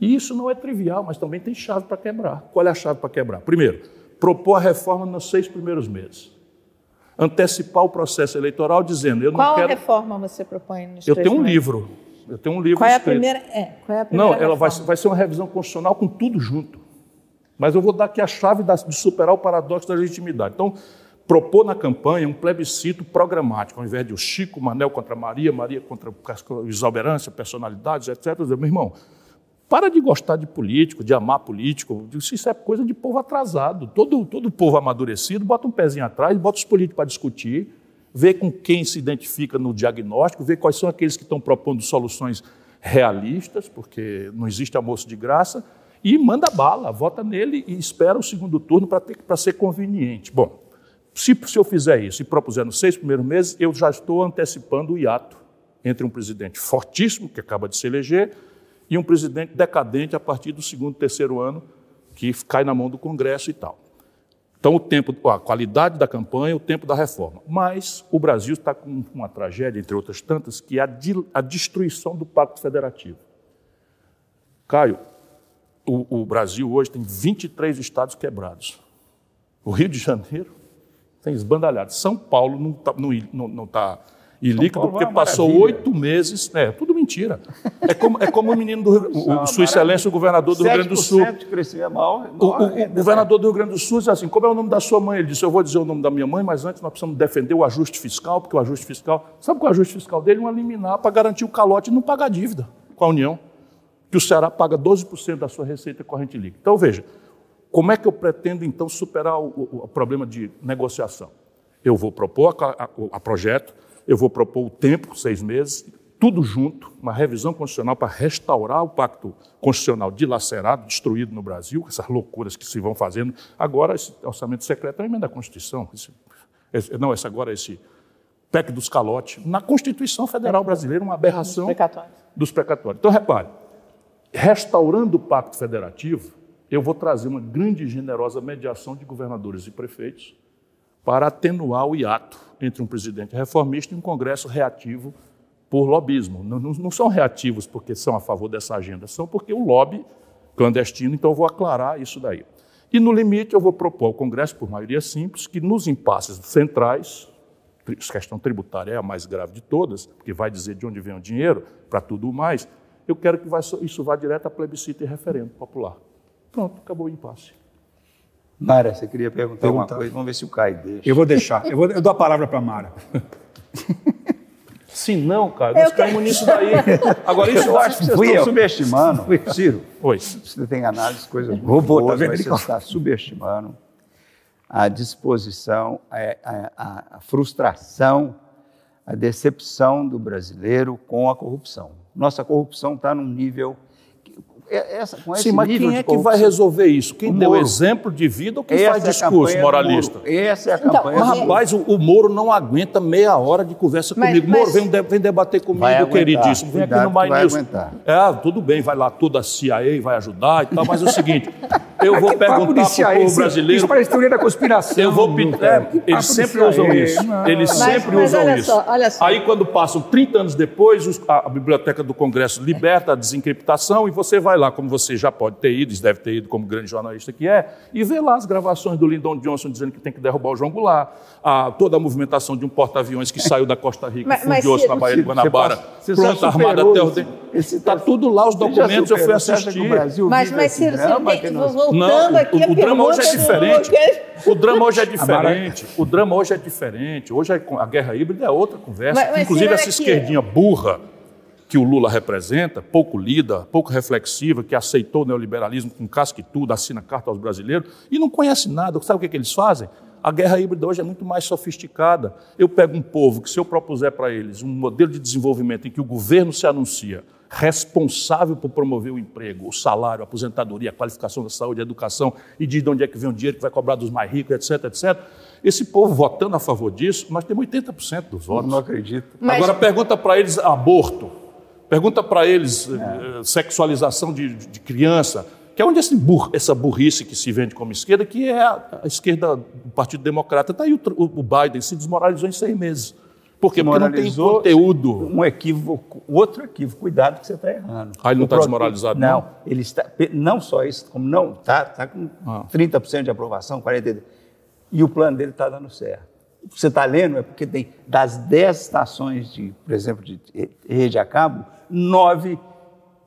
E isso não é trivial, mas também tem chave para quebrar. Qual é a chave para quebrar? Primeiro, propor a reforma nos seis primeiros meses. Antecipar o processo eleitoral dizendo, eu Qual não a quero... reforma você propõe nos Eu tenho um meses? livro. Eu tenho um livro Qual é a escrito. primeira? É, qual é a primeira Não, ela vai, vai ser uma revisão constitucional com tudo junto. Mas eu vou dar aqui a chave da- de superar o paradoxo da legitimidade. Então, propor na campanha um plebiscito programático, ao invés de o Chico, Manel contra Maria, Maria contra exuberância, personalidades, etc. Dizer, Meu irmão, para de gostar de político, de amar político. Isso é coisa de povo atrasado. Todo, todo povo amadurecido bota um pezinho atrás, bota os políticos para discutir, vê com quem se identifica no diagnóstico, vê quais são aqueles que estão propondo soluções realistas, porque não existe almoço de graça, e manda bala, vota nele e espera o segundo turno para ser conveniente. Bom, se, se eu fizer isso e propuser nos seis primeiros meses, eu já estou antecipando o hiato entre um presidente fortíssimo, que acaba de se eleger, e um presidente decadente a partir do segundo, terceiro ano, que cai na mão do Congresso e tal. Então, o tempo, a qualidade da campanha, o tempo da reforma. Mas o Brasil está com uma tragédia, entre outras tantas, que é a, di- a destruição do Pacto Federativo. Caio, o, o Brasil hoje tem 23 estados quebrados. O Rio de Janeiro tem esbandalhado. São Paulo não está não, não, não tá ilíquido Paulo é porque uma passou oito meses. É, tudo mentira. É como, é como o menino do Rio- o, o Sua Excelência, o governador do Rio Grande do Sul. 7% de crescimento maior. O, o- o governador do Rio Grande do Sul disse assim: como é o nome da sua mãe? Ele disse: eu vou dizer o nome da minha mãe, mas antes nós precisamos defender o ajuste fiscal, porque o ajuste fiscal. Sabe qual é o ajuste fiscal dele? Um liminar para garantir o calote e não pagar dívida com a União. Que o Ceará paga 12% da sua receita corrente líquida. Então, veja, como é que eu pretendo então superar o, o- o problema de negociação? Eu vou propor a, a- a projeto, eu vou propor o tempo, seis meses, tudo junto, uma revisão constitucional para restaurar o pacto constitucional dilacerado, destruído no Brasil, essas loucuras que se vão fazendo. Agora, esse orçamento secreto é uma emenda à Constituição. Esse- esse- não, esse agora, esse PEC dos calotes. Na Constituição Federal Brasileira, uma aberração Precatórios. dos precatórios. Então, repare, restaurando o pacto federativo, eu vou trazer uma grande e generosa mediação de governadores e prefeitos para atenuar o hiato entre um presidente reformista e um Congresso reativo por lobismo. Não, não- são reativos porque são a favor dessa agenda, são porque o lobby clandestino, então vou aclarar isso daí. E, no limite, eu vou propor ao Congresso, por maioria simples, que nos impasses centrais, a questão tributária é a mais grave de todas, porque vai dizer de onde vem o dinheiro para tudo mais, eu quero que isso vá direto a plebiscito e referendo popular. Pronto, acabou o impasse. Mara, você queria perguntar, Perguntar. alguma coisa? Vamos ver se o Caio deixa. Eu vou deixar. Eu, vou, eu dou a palavra para a Mara. Se não, cara, nós Eu quero- caímos nisso daí. Agora, isso Eu acho que vocês Fui estão eu. subestimando. Ciro, Oi. você tem análise coisas Vou muito botar, boas, vem mas você está subestimando a disposição, a- a- a frustração, a decepção do brasileiro com a corrupção. Nossa corrupção está num nível... é- Essa, com esse Sim, mas nível quem de é que vai resolver isso? Quem O deu exemplo de vida ou quem Essa faz é a discurso moralista? Essa é a Então, campanha Mas, rapaz, o, o Moro não aguenta meia hora de conversa Mas- comigo. mas- Moro, vem, de- vem debater comigo, aguentar. queridíssimo. Vem aqui no Mais News. aguentar. É, tudo bem, vai lá toda a CIA, vai ajudar e tal, mas é o seguinte, eu vou perguntar para o isso- brasileiro... Isso parece teoria da conspiração. Eu vou pedir. É, papo eles sempre usam isso. Não. Eles Mas- sempre mas usam olha isso. só, olha só. Aí, quando passam 30 anos depois, os- a, a Biblioteca do Congresso liberta a desencriptação e você vai lá, como você já pode ter ido, deve ter ido como grande jornalista que é, e vê lá as gravações do Lyndon Johnson dizendo que tem que derrubar o João Goulart, a, toda a movimentação de um porta-aviões que saiu da Costa Rica, Mas- mas fundioso se- na Baía de Guanabara, pronto, armada até o Está tudo lá, os documentos, eu fui assistir. o Brasil Mas, mas esse Ciro, voltando Não, aqui o, a o drama hoje é diferente. O drama hoje é diferente. O drama hoje é diferente. Hoje é a guerra híbrida é outra conversa. Mas- mas, Inclusive, essa esquerdinha burra que o Lula representa, pouco lida, pouco reflexiva, que aceitou o neoliberalismo com casca e tudo, assina carta aos brasileiros e não conhece nada. Sabe o que, que eles fazem? A guerra híbrida hoje é muito mais sofisticada. Eu pego um povo que, se eu propuser para eles um modelo de desenvolvimento em que o governo se anuncia responsável por promover o emprego, o salário, a aposentadoria, a qualificação da saúde, a educação, e diz de onde é que vem o dinheiro que vai cobrar dos mais ricos, etc, etc. Esse povo votando a favor disso, nós temos 80% dos votos. Não acredito. Mas- Agora pergunta para eles aborto, pergunta para eles eh, sexualização de, de criança, que é onde esse bur- essa burrice que se vende como esquerda, que é a, a esquerda do Partido Democrata. Está aí o, o Biden se desmoralizou em seis meses. Por quê? Porque não tem conteúdo. Um equívoco, outro equívoco, cuidado que você está errando. Ah, ele não O tá pro- desmoralizado, Não, não? ele está, não só isso, como não, está tá com Ah. 30% de aprovação, 40%. E o plano dele está dando certo. Você está lendo é porque tem das 10 estações, de, por exemplo, de rede a cabo, nove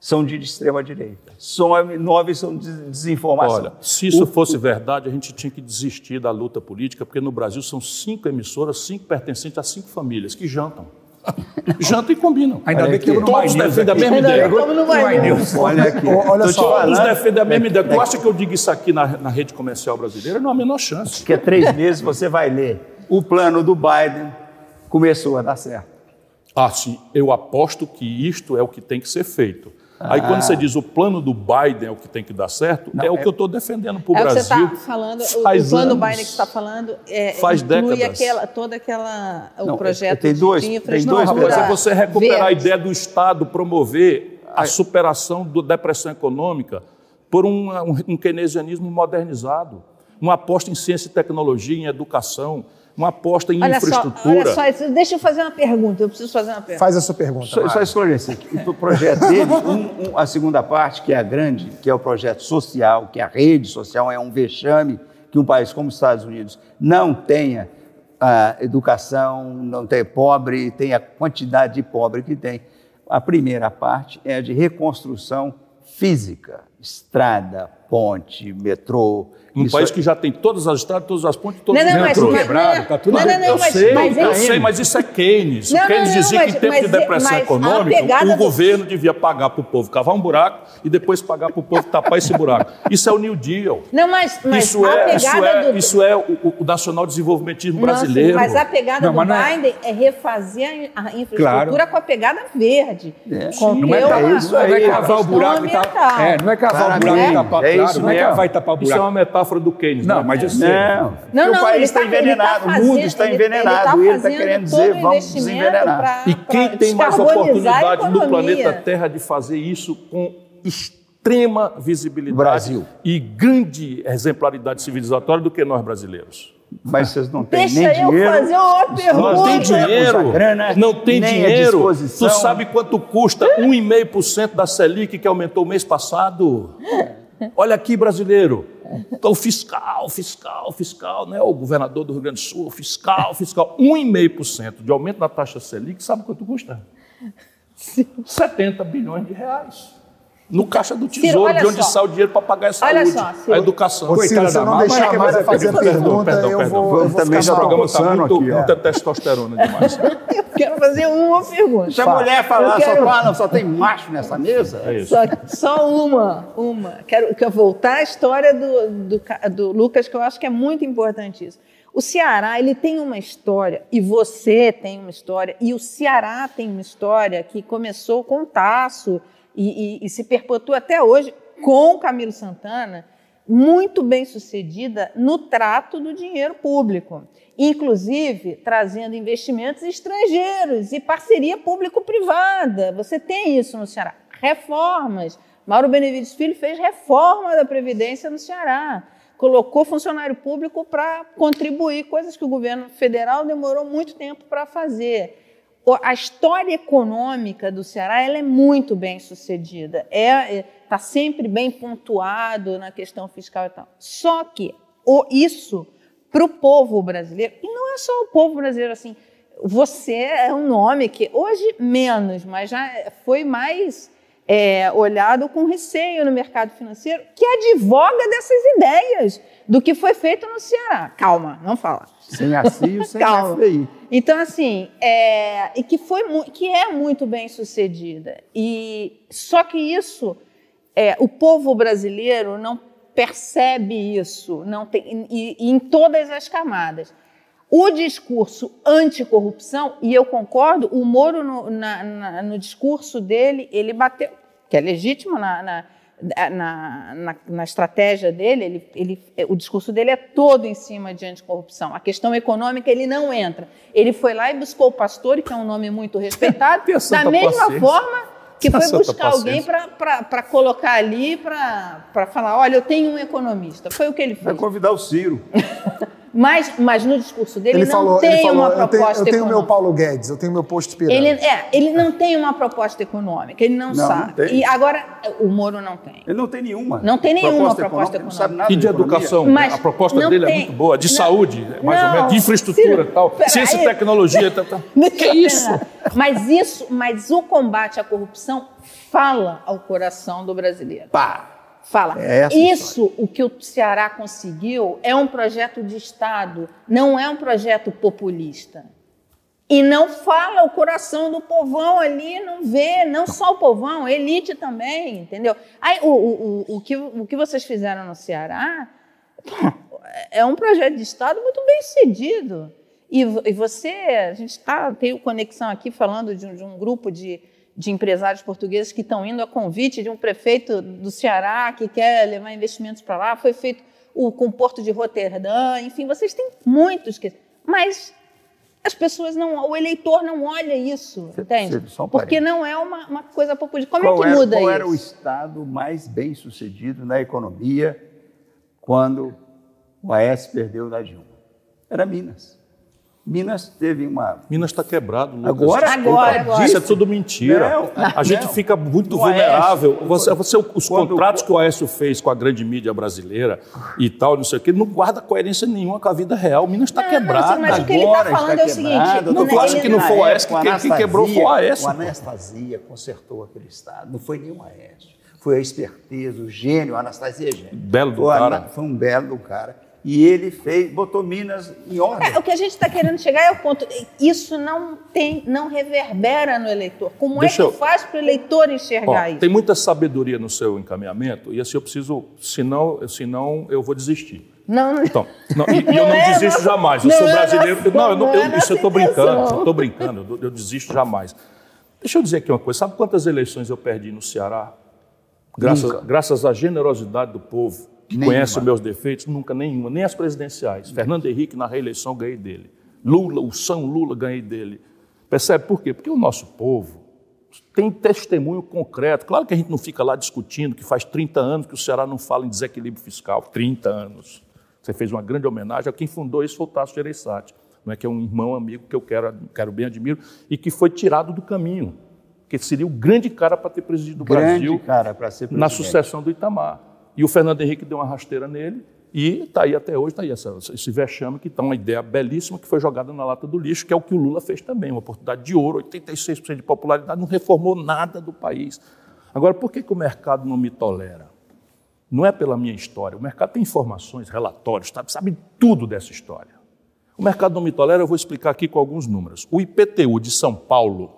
são de extrema-direita. Só nove são de desinformação. Olha, se isso O- fosse verdade, a gente tinha que desistir da luta política, porque no Brasil são cinco emissoras, cinco pertencentes a cinco famílias que jantam. jantam e combinam. Ainda bem que Todos defendem a mesma Ainda ideia. bem que não vai Vai, ver. Deus. Olha aqui. Olha só, Todos defendem a mesma ideia. Tu acha que eu digo isso aqui na, na rede comercial brasileira? Não há a menor chance. que há três meses você vai ler. O plano do Biden começou a dar certo. Ah, sim, eu aposto que isto é o que tem que ser feito. Aí quando você diz o plano do Biden é o que tem que dar certo, Não, é o é- que eu estou defendendo para o É o que você Brasil. está falando, o, o plano anos. Biden que você está falando é, Faz inclui décadas. aquela, toda aquela, o Não, projeto tem dois- de tem infraestrutura dois Uma coisa é você recuperar a verde. ideia do Estado promover a superação da depressão econômica por um, um, um keynesianismo modernizado, uma aposta em ciência e tecnologia, em educação, uma aposta em Olha só, infraestrutura. olha só, deixa eu fazer uma pergunta, eu preciso fazer uma pergunta. Faz a sua pergunta. Só, Mara. só esclarecer o projeto dele, um- um- a segunda parte, que é a grande, que é o projeto social, que é a rede social, é um vexame que um país como os Estados Unidos não tenha a educação, não tenha pobre, tenha a quantidade de pobre que tem. A primeira parte é a de reconstrução física, estrada, ponte, metrô. Um país é- que já tem todas as estradas, todos os pontos, todos Não, os não, mas, metrôs. mas, quebrado, não, tá tudo- não, não, não, eu mas, sei, mas eu é- sei, mas isso é Keynes. Não, o Keynes não, não, dizia mas- que em tempo mas- de depressão econômica, o do- governo devia pagar para o povo cavar um buraco e depois pagar para o povo tapar esse buraco. Isso é o New Deal. Não, mas, mas isso, a é, pegada isso, é, do... isso é o, o nacional desenvolvimentismo Nossa, brasileiro. mas a pegada Não, do é- Biden é refazer a infraestrutura Claro. com a pegada verde. Com Não é, isso não é cavar o buraco e tapar. É, não é cavar o buraco e tapar. é isso não é mesmo. cavar e tapar o Isso é buraco. uma metáfora do Keynes. Não, né? mas eu sei. Não, Não, não, o país está tá- tá envenenado, o mundo está ele- envenenado, ele tá está querendo dizer, vamos desenvenenar. E quem tem mais oportunidade no planeta Terra de fazer isso com extrema visibilidade Brasil. e grande exemplaridade civilizatória do que nós brasileiros? Mas vocês não têm Deixa nem eu dinheiro. fazer uma Não pergunta. tem temos dinheiro, grana, não tem dinheiro. Tu sabe quanto custa 1,5% da Selic que aumentou o mês passado? Olha aqui, brasileiro. Então, fiscal, fiscal, fiscal, né? O governador do Rio Grande do Sul, fiscal, fiscal. 1,5% de aumento na taxa Selic, sabe quanto custa? Sim. 70 bilhões de reais no caixa do tesouro, Ciro, de onde só. sai o dinheiro para pagar a saúde, só, a educação. Ô, Ciro, se não deixar mais a fazer pergunta, perdão, eu perdão, vou, eu vou também já programa está muito, aqui, muita testosterona demais. eu quero fazer uma pergunta. Se a mulher falar, quero... só fala, só tem macho nessa mesa? É isso. Só, só uma, uma. Quero, quero voltar à história do, do, do Lucas, que eu acho que é muito importante isso. O Ceará, ele tem uma história, e você tem uma história, e o Ceará tem uma história que começou com o Tasso, e, e, e se perpetua até hoje com Camilo Santana, muito bem sucedida no trato do dinheiro público, inclusive trazendo investimentos estrangeiros e parceria público-privada. Você tem isso no Ceará. Reformas. Mauro Benevides Filho fez reforma da Previdência no Ceará. Colocou funcionário público para contribuir, coisas que o governo federal demorou muito tempo para fazer a história econômica do Ceará ela é muito bem sucedida, está é, é tá sempre bem pontuado na questão fiscal e tal. Só que o, isso para o povo brasileiro, e não é só o povo brasileiro assim, você é um nome que hoje menos, mas já foi mais é, olhado com receio no mercado financeiro, que advoga dessas ideias do que foi feito no Ceará. Calma, não fala. Sem a CIO, sem Calma. FI. Então, assim, é, e que, foi, que é muito bem sucedida. E, só que isso, é, o povo brasileiro não percebe isso, não tem, e, e em todas as camadas. O discurso anticorrupção, e eu concordo, o Moro, no, na, na, no discurso dele, ele bateu, que é legítimo na, na na, na, na, estratégia dele, ele, ele, o discurso dele é todo em cima de anticorrupção. A questão econômica ele não entra. Ele foi lá e buscou o Pastore, que é um nome muito respeitado, da mesma paciência. forma que foi buscar alguém para colocar ali, para falar, olha, eu tenho um economista. Foi o que ele fez. Vai convidar o Ciro. Mas, mas no discurso dele ele não falou, tem ele falou, uma proposta eu tenho, eu tenho econômica. meu Paulo Guedes, eu tenho meu posto pirâmide. Ele, é, ele não tem uma proposta econômica, ele não, não sabe. Não e agora, o Moro não tem. Ele não tem nenhuma. Não tem nenhuma proposta, proposta econômica. Não sabe nada e de, de educação? Mas a proposta dele tem, é muito boa. De não, saúde, mais ou menos, de infraestrutura e tal. Ciência e tecnologia. Tá, tá. Que é isso? Mas isso, mas o combate à corrupção fala ao coração do brasileiro. Pá! Fala. É Isso, o que o Ceará conseguiu, é um projeto de Estado, não é um projeto populista. E não fala o coração do povão ali, não vê, não só o povão, elite também, entendeu? Aí, o, o, o, o, que, o que vocês fizeram no Ceará é um projeto de Estado muito bem sucedido. E, e você, a gente tá, tem conexão aqui falando de de um grupo de de empresários portugueses que estão indo a convite de um prefeito do Ceará que quer levar investimentos para lá. Foi feito o, com o Porto de Roterdã, enfim, vocês têm muitos que. Mas as pessoas não, o eleitor não olha isso, entende? Porque não é uma, uma coisa populista. Como qual é que muda era, qual isso? Qual era o estado mais bem sucedido na economia quando o Aécio perdeu da Dilma? Era Minas. Minas teve uma. Minas está quebrado, Lucas. Agora, agora, agora. Isso é tudo mentira. Não, a gente não. fica muito vulnerável. Você, você, os quando, contratos que o Aécio fez com a grande mídia brasileira e tal, não sei o quê, não guarda coerência nenhuma com a vida real. Minas está quebrado. Mas o que ele está falando é o seguinte: não, tu acha que não foi o Aécio que, que, quebrou, foi o Aécio. O Anastasia consertou aquele Estado. Não foi nem o Aécio. Foi a esperteza, o gênio, a Anastasia gênio. Belo do cara. Foi um belo do cara e ele fez, botou Minas em ordem. É, o que a gente está querendo chegar é o ponto. Isso não tem, não reverbera no eleitor. Como Deixa é que eu... faz para o eleitor enxergar Ó, isso? Tem muita sabedoria no seu encaminhamento, e assim eu preciso, senão, senão eu vou desistir. Não, não. Então, não, e, não eu não é, desisto jamais. Eu não, sou brasileiro. Não, eu não, eu, isso eu estou brincando, eu estou brincando, eu, eu desisto jamais. Deixa eu dizer aqui uma coisa: sabe quantas eleições eu perdi no Ceará? Graças, graças à generosidade do povo que nenhuma. conhece os meus defeitos, nunca nenhuma, nem as presidenciais. Fernando Henrique, na reeleição, ganhei dele. Lula, o São Lula, ganhei dele. Percebe por quê? Porque o nosso povo tem testemunho concreto. Claro que a gente não fica lá discutindo que faz 30 anos que o Ceará não fala em desequilíbrio fiscal. 30 anos. Você fez uma grande homenagem a quem fundou isso, foi o Tasso Gereissati, não é que é um irmão amigo que eu quero, quero bem admiro e que foi tirado do caminho, que seria o grande cara para ter presidido o grande Brasil cara ser na sucessão do Itamar. E o Fernando Henrique deu uma rasteira nele e está aí até hoje, está aí essa, esse vexame que está uma ideia belíssima que foi jogada na lata do lixo, que é o que o Lula fez também, uma oportunidade de ouro, 86% de popularidade, não reformou nada do país. Agora, por que, que o mercado não me tolera? Não é pela minha história. O mercado tem informações, relatórios, sabe, sabe tudo dessa história. O mercado não me tolera, eu vou explicar aqui com alguns números. O IPTU de São Paulo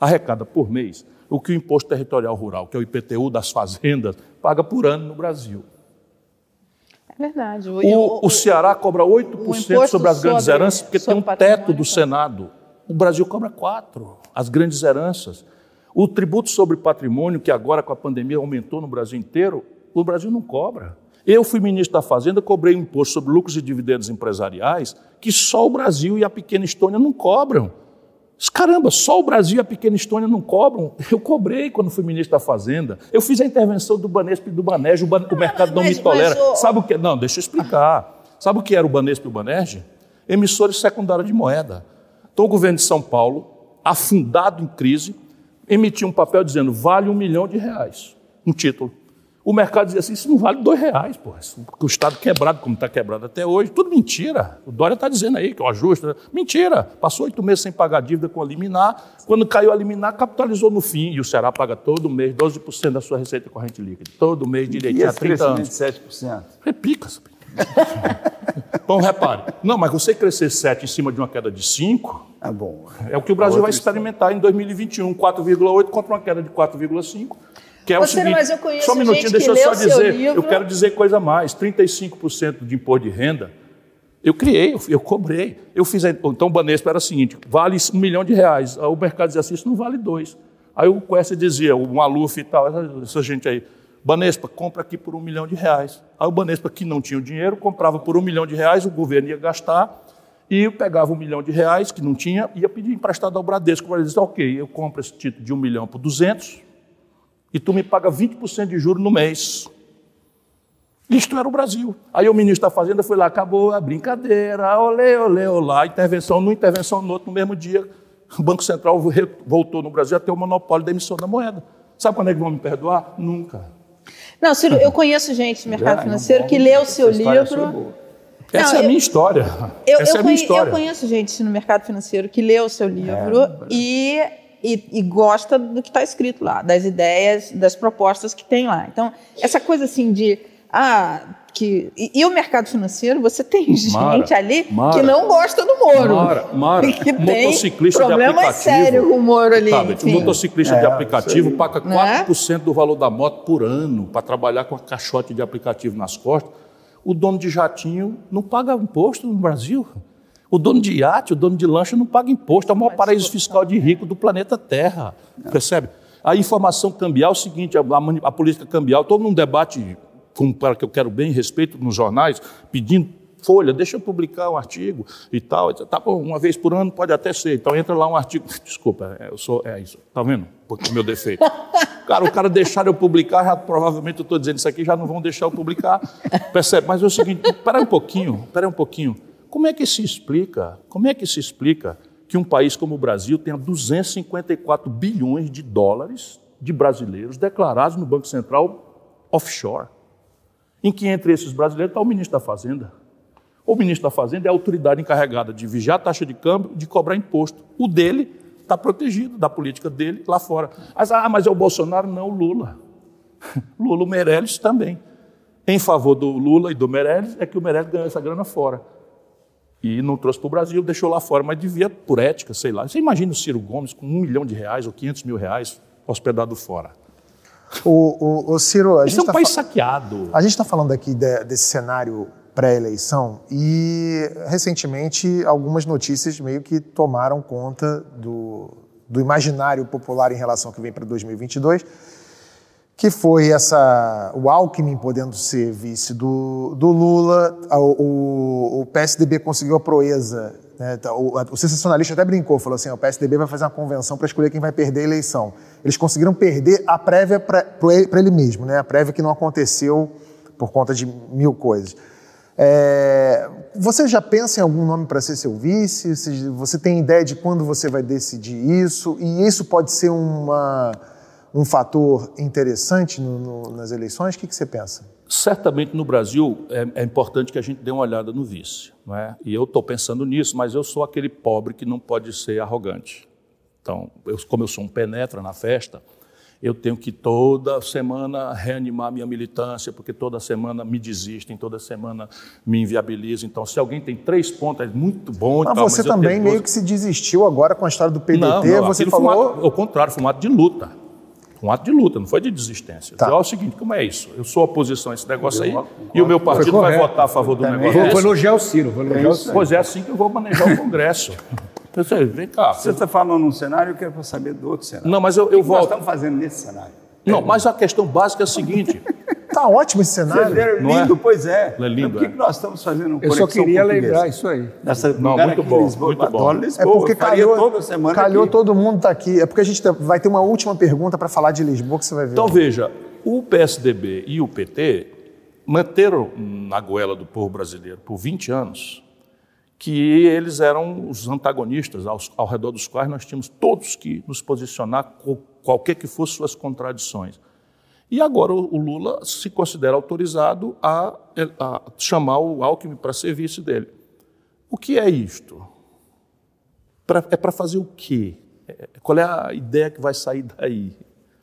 arrecada por mês o que o Imposto Territorial Rural, que é o IPTU das fazendas, paga por ano no Brasil. É verdade. O, o, o Ceará cobra 8% sobre as grandes sobre, heranças, porque tem um teto do Senado. O Brasil cobra 4%, as grandes heranças. O tributo sobre patrimônio, que agora com a pandemia aumentou no Brasil inteiro, o Brasil não cobra. Eu fui ministro da Fazenda, cobrei um imposto sobre lucros e dividendos empresariais que só o Brasil e a pequena Estônia não cobram. Caramba, só o Brasil e a pequena Estônia não cobram. Eu cobrei quando fui ministro da Fazenda. Eu fiz a intervenção do Banesp e do Banerj, o, Ban... o mercado não me tolera. Mas, Sabe o que? Não, deixa eu explicar. Sabe o que era o Banesp e o Banerj? Emissores secundários de moeda. Então o governo de São Paulo, afundado em crise, emitiu um papel dizendo vale um milhão de reais, um título. O mercado dizia assim: isso não vale dois reais, pô. O Estado quebrado, como está quebrado até hoje, tudo mentira. O Dória está dizendo aí que é o ajuste. Mentira. Passou oito meses sem pagar dívida com a liminar. Quando caiu a liminar, capitalizou no fim. E o Ceará paga todo mês 12% da sua receita corrente líquida. Todo mês direitinho, há 30 anos. de 7%? Repica, Então, repare. Não, mas você crescer 7 em cima de uma queda de 5. É bom. É o que o Brasil vai experimentar em 2021. 4,8 contra uma queda de 4,5. Que é o seguinte, mas eu só um minutinho, deixa eu só dizer. Eu quero dizer coisa mais: 35% de imposto de renda. Eu criei, eu, eu cobrei. Eu fiz. Então o Banespa era o seguinte: vale um milhão de reais. O mercado dizia assim: isso não vale dois. Aí o Quest dizia, o Maluf e tal, essa, essa gente aí. Banespa, compra aqui por um milhão de reais. Aí o Banespa, que não tinha o dinheiro, comprava por um milhão de reais, o governo ia gastar, e pegava um milhão de reais, que não tinha, ia pedir emprestado ao Bradesco. O Bradesco disse, ok, eu compro esse título de um milhão por 200, e tu me paga 20% de juros no mês. Isto era o Brasil. Aí o ministro da Fazenda foi lá, acabou a brincadeira, olê, olê, olá, intervenção num, intervenção no outro, no mesmo dia. O Banco Central voltou no Brasil a ter o monopólio da emissão da moeda. Sabe quando é que vão me perdoar? Nunca. Não, Ciro, eu conheço gente no mercado financeiro que lê o seu livro. Essa não, é a minha história. Eu, Essa eu, é a minha história. Eu conheço gente no mercado financeiro que lê o seu livro é, e e, e gosta do que está escrito lá, das ideias, das propostas que tem lá. Então, essa coisa assim de. Ah, que, e, e o mercado financeiro, você tem gente Mara, ali Mara, que não gosta do Moro. Mara, Mara que motociclista tem de aplicativo. sério com o Moro ali. Sabe, o motociclista é, de aplicativo paga 4% é? do valor da moto por ano para trabalhar com a caixote de aplicativo nas costas. O dono de jatinho não paga imposto no Brasil. O dono de iate, o dono de lancha não paga imposto, é o maior paraíso fiscal de rico do planeta Terra. Percebe? A informação cambial é o seguinte: a, a, a política cambial, todo mundo debate, com, para que eu quero bem respeito nos jornais, pedindo Folha, deixa eu publicar um artigo e tal. Tá bom, uma vez por ano pode até ser. Então entra lá um artigo. Desculpa, é, eu sou. É isso. Tá vendo? Porque meu defeito. Cara, o cara deixar eu publicar, já, provavelmente eu estou dizendo isso aqui, já não vão deixar eu publicar. Percebe? Mas é o seguinte, espera um pouquinho, espera um pouquinho. Como é que se explica? Como é que se explica que um país como o Brasil tenha 254 bilhões de dólares de brasileiros declarados no Banco Central offshore? Em que entre esses brasileiros está o ministro da Fazenda. O ministro da Fazenda é a autoridade encarregada de vigiar a taxa de câmbio, de cobrar imposto. O dele está protegido da política dele lá fora. Mas, ah, mas é o Bolsonaro? Não, o Lula. Lula, o Meirelles também. Em favor do Lula e do Meirelles é que o Meirelles ganhou essa grana fora. E não trouxe para o Brasil, deixou lá fora, mas devia, por ética, sei lá. Você imagina o Ciro Gomes com um milhão de reais ou 500 mil reais hospedado fora. O, o, o Ciro. A Esse é um país saqueado. A gente está falando aqui de, desse cenário pré-eleição e recentemente algumas notícias meio que tomaram conta do, do imaginário popular em relação ao que vem para 2022 que foi essa o Alckmin podendo ser vice do, do Lula, o, o, PSDB conseguiu a proeza, né? Tá, o, o sensacionalista até brincou, falou assim, o PSDB vai fazer uma convenção para escolher quem vai perder a eleição. Eles conseguiram perder a prévia para ele mesmo, né? a prévia que não aconteceu por conta de mil coisas. É, você já pensa em algum nome para ser seu vice? Você tem ideia de quando você vai decidir isso? E isso pode ser uma um fator interessante no, no, nas eleições? O que, que você pensa? Certamente no Brasil é, é, importante que a gente dê uma olhada no vice. Não é? E eu estou pensando nisso, mas eu sou aquele pobre que não pode ser arrogante. Então, eu, como eu sou um penetra na festa, eu tenho que toda semana reanimar minha militância, porque toda semana me desistem, toda semana me inviabilizam. Então, se alguém tem três pontos, é muito bom. Mas tal, você mas também meio que se desistiu agora com a história do PDT. não, não, você falou. ato- ao contrário, foi um ato de luta. Um ato de luta, não foi de desistência. Tá. Então, é o seguinte, como é isso? Eu sou oposição a esse negócio aí, Eu e o meu partido vai votar a favor do Também. negócio Vou, vou elogiar o Ciro, vou elogiar o Ciro. Pois é assim que eu vou manejar o Congresso. Eu sei, vem cá. Você está falando num cenário, eu quero saber do outro cenário. Não, mas eu, O que eu que nós volto. estamos fazendo nesse cenário? Não, mas a questão básica é a seguinte. Tá ótimo esse cenário. Não é? lindo, pois é. É lindo, O que, é. que nós estamos fazendo Eu só queria Portuguesa? lembrar isso aí. Nessa Não, muito bom, em Lisboa, muito bom. Lisboa. É porque calhou, toda semana calhou aqui. todo mundo tá aqui. É porque a gente vai ter uma última pergunta para falar de Lisboa que você vai ver. Então veja, o PSDB e o PT manteram na goela do povo brasileiro por 20 anos que eles eram os antagonistas aos- ao redor dos quais nós tínhamos todos que nos posicionar, qualquer que fossem suas contradições. E agora o Lula se considera autorizado a, a chamar o Alckmin para ser vice dele. O que é isto? Pra- é para fazer o quê? É- Qual é a ideia que vai sair daí?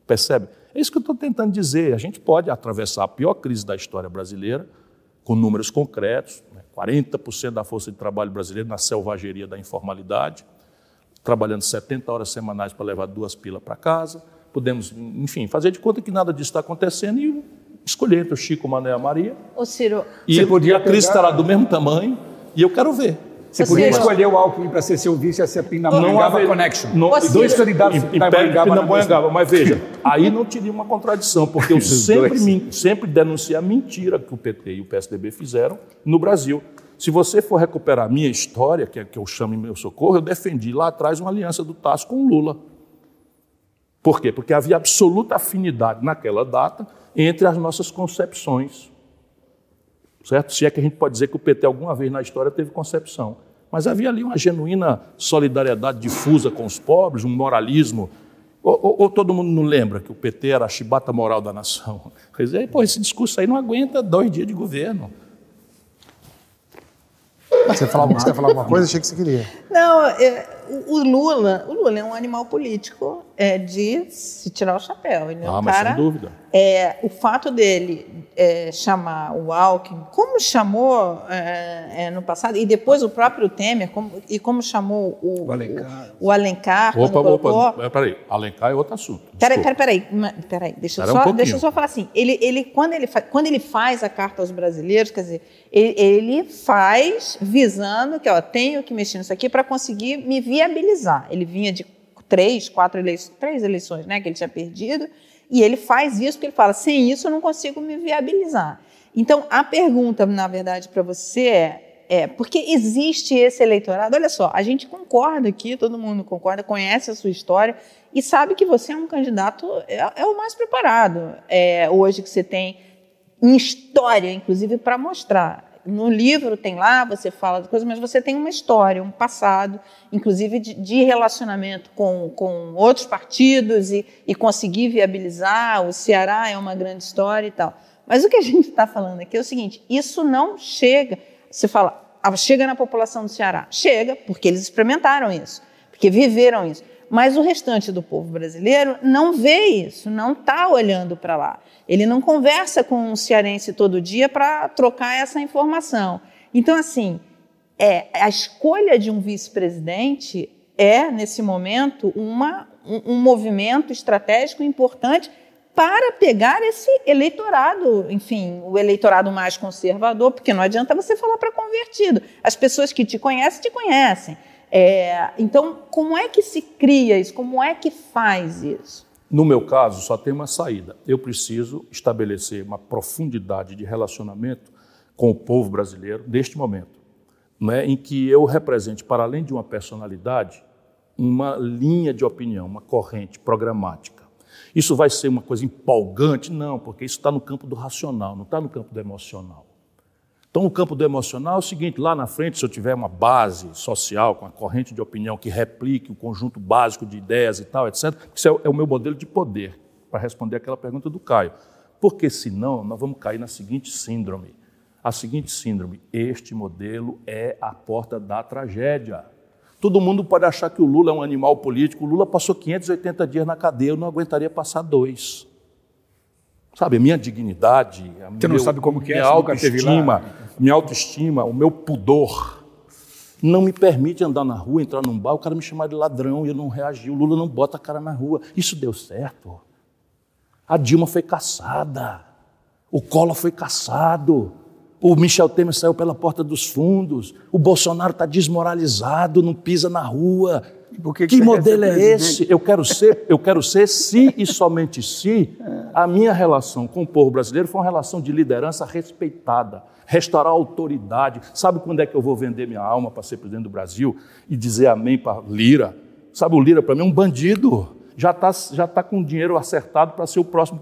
Percebe? É isso que eu estou tentando dizer. A gente pode atravessar a pior crise da história brasileira com números concretos, né? 40% da força de trabalho brasileira na selvageria da informalidade, trabalhando 70 horas semanais para levar duas pilas para casa. Podemos, enfim, fazer de conta que nada disso está acontecendo e escolher entre o Chico, o Mané e a Maria. Ô, Ciro, E, Você podia e a pegar- estará do mesmo tamanho e eu quero ver. Você Ô, podia Ciro. escolher o Alckmin para ser seu vice e a ser Pindamonhangaba haver- Connection. não- Ô. Dois candidatos Pindamonhangaba na Pindamonhangaba, mas veja, aí não teria uma contradição, porque eu sempre, sempre denunciei a mentira que o PT e o PSDB fizeram no Brasil. Se você for recuperar a minha história, que é que eu chamo em meu socorro, eu defendi lá atrás uma aliança do Tasso com o Lula. Por quê? Porque havia absoluta afinidade naquela data entre as nossas concepções. Certo? Se é que a gente pode dizer que o PT alguma vez na história teve concepção. Mas havia ali uma genuína solidariedade difusa com os pobres, um moralismo. Ou, ou- ou todo mundo não lembra que o PT era a chibata moral da nação? Quer dizer, pô, esse discurso aí não aguenta dois dias de governo. Você, falava, falar alguma coisa? Achei que você queria. Não, é, o Lula, o Lula é um animal político é, de se tirar o chapéu. Ele é um Ah, mas cara, sem dúvida. É, o fato dele é, chamar o Alckmin, como chamou é, é, no passado, e depois o próprio Temer, como- e como chamou o, O Alencar. o, o Alencar Opa, colocou... opa, é, peraí, Alencar é outro assunto. Peraí, peraí, peraí, peraí, deixa, um só, pouquinho. deixa eu só falar assim. Ele, ele, quando, ele fa- quando ele faz a carta aos brasileiros, quer dizer, ele, ele faz visando que ó, tenho que mexer nisso aqui para conseguir me viabilizar. Ele vinha de três, quatro eleições, três eleições, né, que ele tinha perdido, e ele faz isso porque ele fala: sem isso eu não consigo me viabilizar. Então, a pergunta, na verdade, para você é, é porque existe esse eleitorado. Olha só, a gente concorda aqui, todo mundo concorda, conhece a sua história e sabe que você é um candidato, é, é o mais preparado é, hoje que você tem em história, inclusive, para mostrar. No livro tem lá, você fala de coisas, mas você tem uma história, um passado, inclusive de, de relacionamento com, com outros partidos e, e conseguir viabilizar. O Ceará é uma grande história e tal. Mas o que a gente está falando aqui é o seguinte: isso não chega. Você fala, ah, chega na população do Ceará. Chega, porque eles experimentaram isso, porque viveram isso. Mas o restante do povo brasileiro não vê isso, não está olhando para lá. Ele não conversa com um cearense todo dia para trocar essa informação. Então, assim, é, a escolha de um vice-presidente é, nesse momento, uma, um, um movimento estratégico importante para pegar esse eleitorado, enfim, o eleitorado mais conservador, porque não adianta você falar para convertido. As pessoas que te conhecem, te conhecem. É, então, como é que se cria isso? Como é que faz isso? No meu caso, só tem uma saída. Eu preciso estabelecer uma profundidade de relacionamento com o povo brasileiro neste momento, né, em que eu represente, para além de uma personalidade, uma linha de opinião, uma corrente programática. Isso vai ser uma coisa empolgante? Não, porque isso está no campo do racional, não está no campo do emocional. Então, o campo do emocional é o seguinte: lá na frente, se eu tiver uma base social, com uma corrente de opinião que replique o conjunto básico de ideias e tal, etc., isso é, é o meu modelo de poder. para responder aquela pergunta do Caio. Porque senão nós vamos cair na seguinte síndrome. A seguinte síndrome: este modelo é a porta da tragédia. Todo mundo pode achar que o Lula é um animal político. O Lula passou 580 dias na cadeia, eu não aguentaria passar dois. Sabe, a minha dignidade, a Você não sabe como que é, minha lá. autoestima, minha autoestima, o meu pudor não me permite andar na rua, entrar num bar, o cara me chamar de ladrão e eu não reagir. O Lula não bota a cara na rua. Isso deu certo. A Dilma foi caçada. O Collor foi caçado. O Michel Temer saiu pela porta dos fundos. O Bolsonaro está desmoralizado, não pisa na rua. Que que modelo é esse? Eu quero ser, eu quero ser se e somente se a minha relação com o povo brasileiro for uma relação de liderança respeitada, restaurar a autoridade. Sabe quando é que eu vou vender minha alma para ser presidente do Brasil e dizer amém para Lira? Sabe, o Lira para mim é um bandido. Já está já tá com dinheiro acertado para ser o próximo.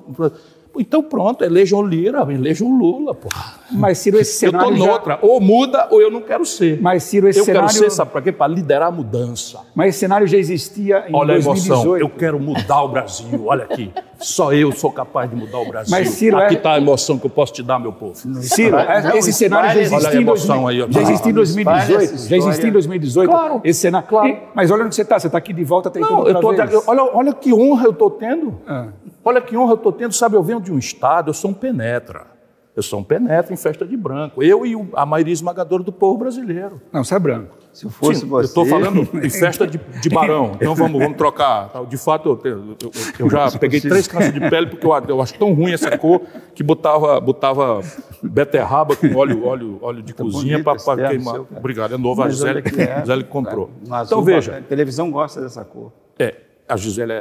Então pronto, elejam o Lira, elejam o Lula, porra. Mas, Ciro, esse Eu cenário. estou já- noutra. Ou muda ou eu não quero ser. Mas, Ciro, esse eu quero cenário. ser, sabe para quê? Para liderar a mudança. Mas esse cenário já existia em Olha a 2018. emoção. Eu quero mudar o Brasil. Olha aqui. Só eu sou capaz de mudar o Brasil. Mas, Ciro, aqui é- está a emoção que eu posso te dar, meu povo. Ciro, Não, esse cenário já existia, olha a em emoção 2000 aí, ó. já existia em Não, espalha 2018. essa Já existia em história. 2018. Claro, esse cenário. claro. E- mas olha onde você está. Você está aqui de volta tentando Não, eu tô, eu- olha, olha que honra eu estou tendo. Ah. Olha que honra eu estou tendo. Sabe, eu venho de um estado, eu sou um penetra. Eu sou um penetra em festa de branco. Eu e a maioria esmagadora do povo brasileiro. Não, você é branco. Se fosse Sim, você. Eu estou falando em festa de, de barão. Então vamos, vamos trocar. De fato, eu, eu- eu já peguei três câncer de pele porque eu, eu acho tão ruim essa cor que botava, botava beterraba com óleo, óleo, óleo de cozinha bonito esse para queimar. seu. Obrigado, é novo. A Mas Gisele, que é. Gisele comprou. Azul, Então veja, A televisão gosta dessa cor. é, a Gisele é,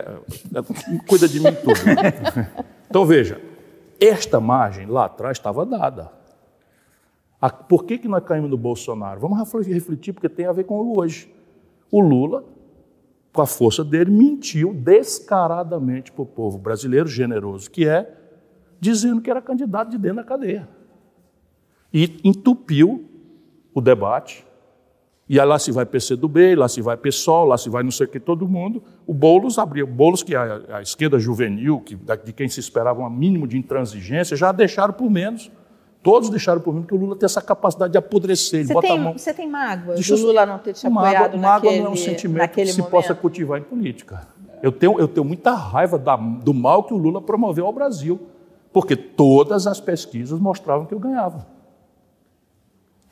é- cuida de mim tudo. Então veja, esta margem lá atrás estava dada. A- por que, que nós caímos no Bolsonaro? Vamos refle- refletir, porque tem a ver com hoje. O Lula, com a força dele, mentiu descaradamente para o povo brasileiro, generoso que é, dizendo que era candidato de dentro da cadeia. E entupiu o debate. E aí lá se vai PCdoB, lá se vai PSOL, lá se vai não sei o que, todo mundo. O Boulos abriu, Boulos, que é a, a esquerda juvenil, que, de quem se esperava um mínimo de intransigência, já deixaram por menos. Todos deixaram por menos, porque o Lula tem essa capacidade de apodrecer. Ele Você bota a tem, mão. você tem mágoa Deixa do Lula não ter te Mágoa- apoiado mágoa naquele, não é um sentimento que se momento? possa cultivar em política. Eu tenho, eu tenho muita raiva da- do mal que o Lula promoveu ao Brasil, porque todas as pesquisas mostravam que eu ganhava.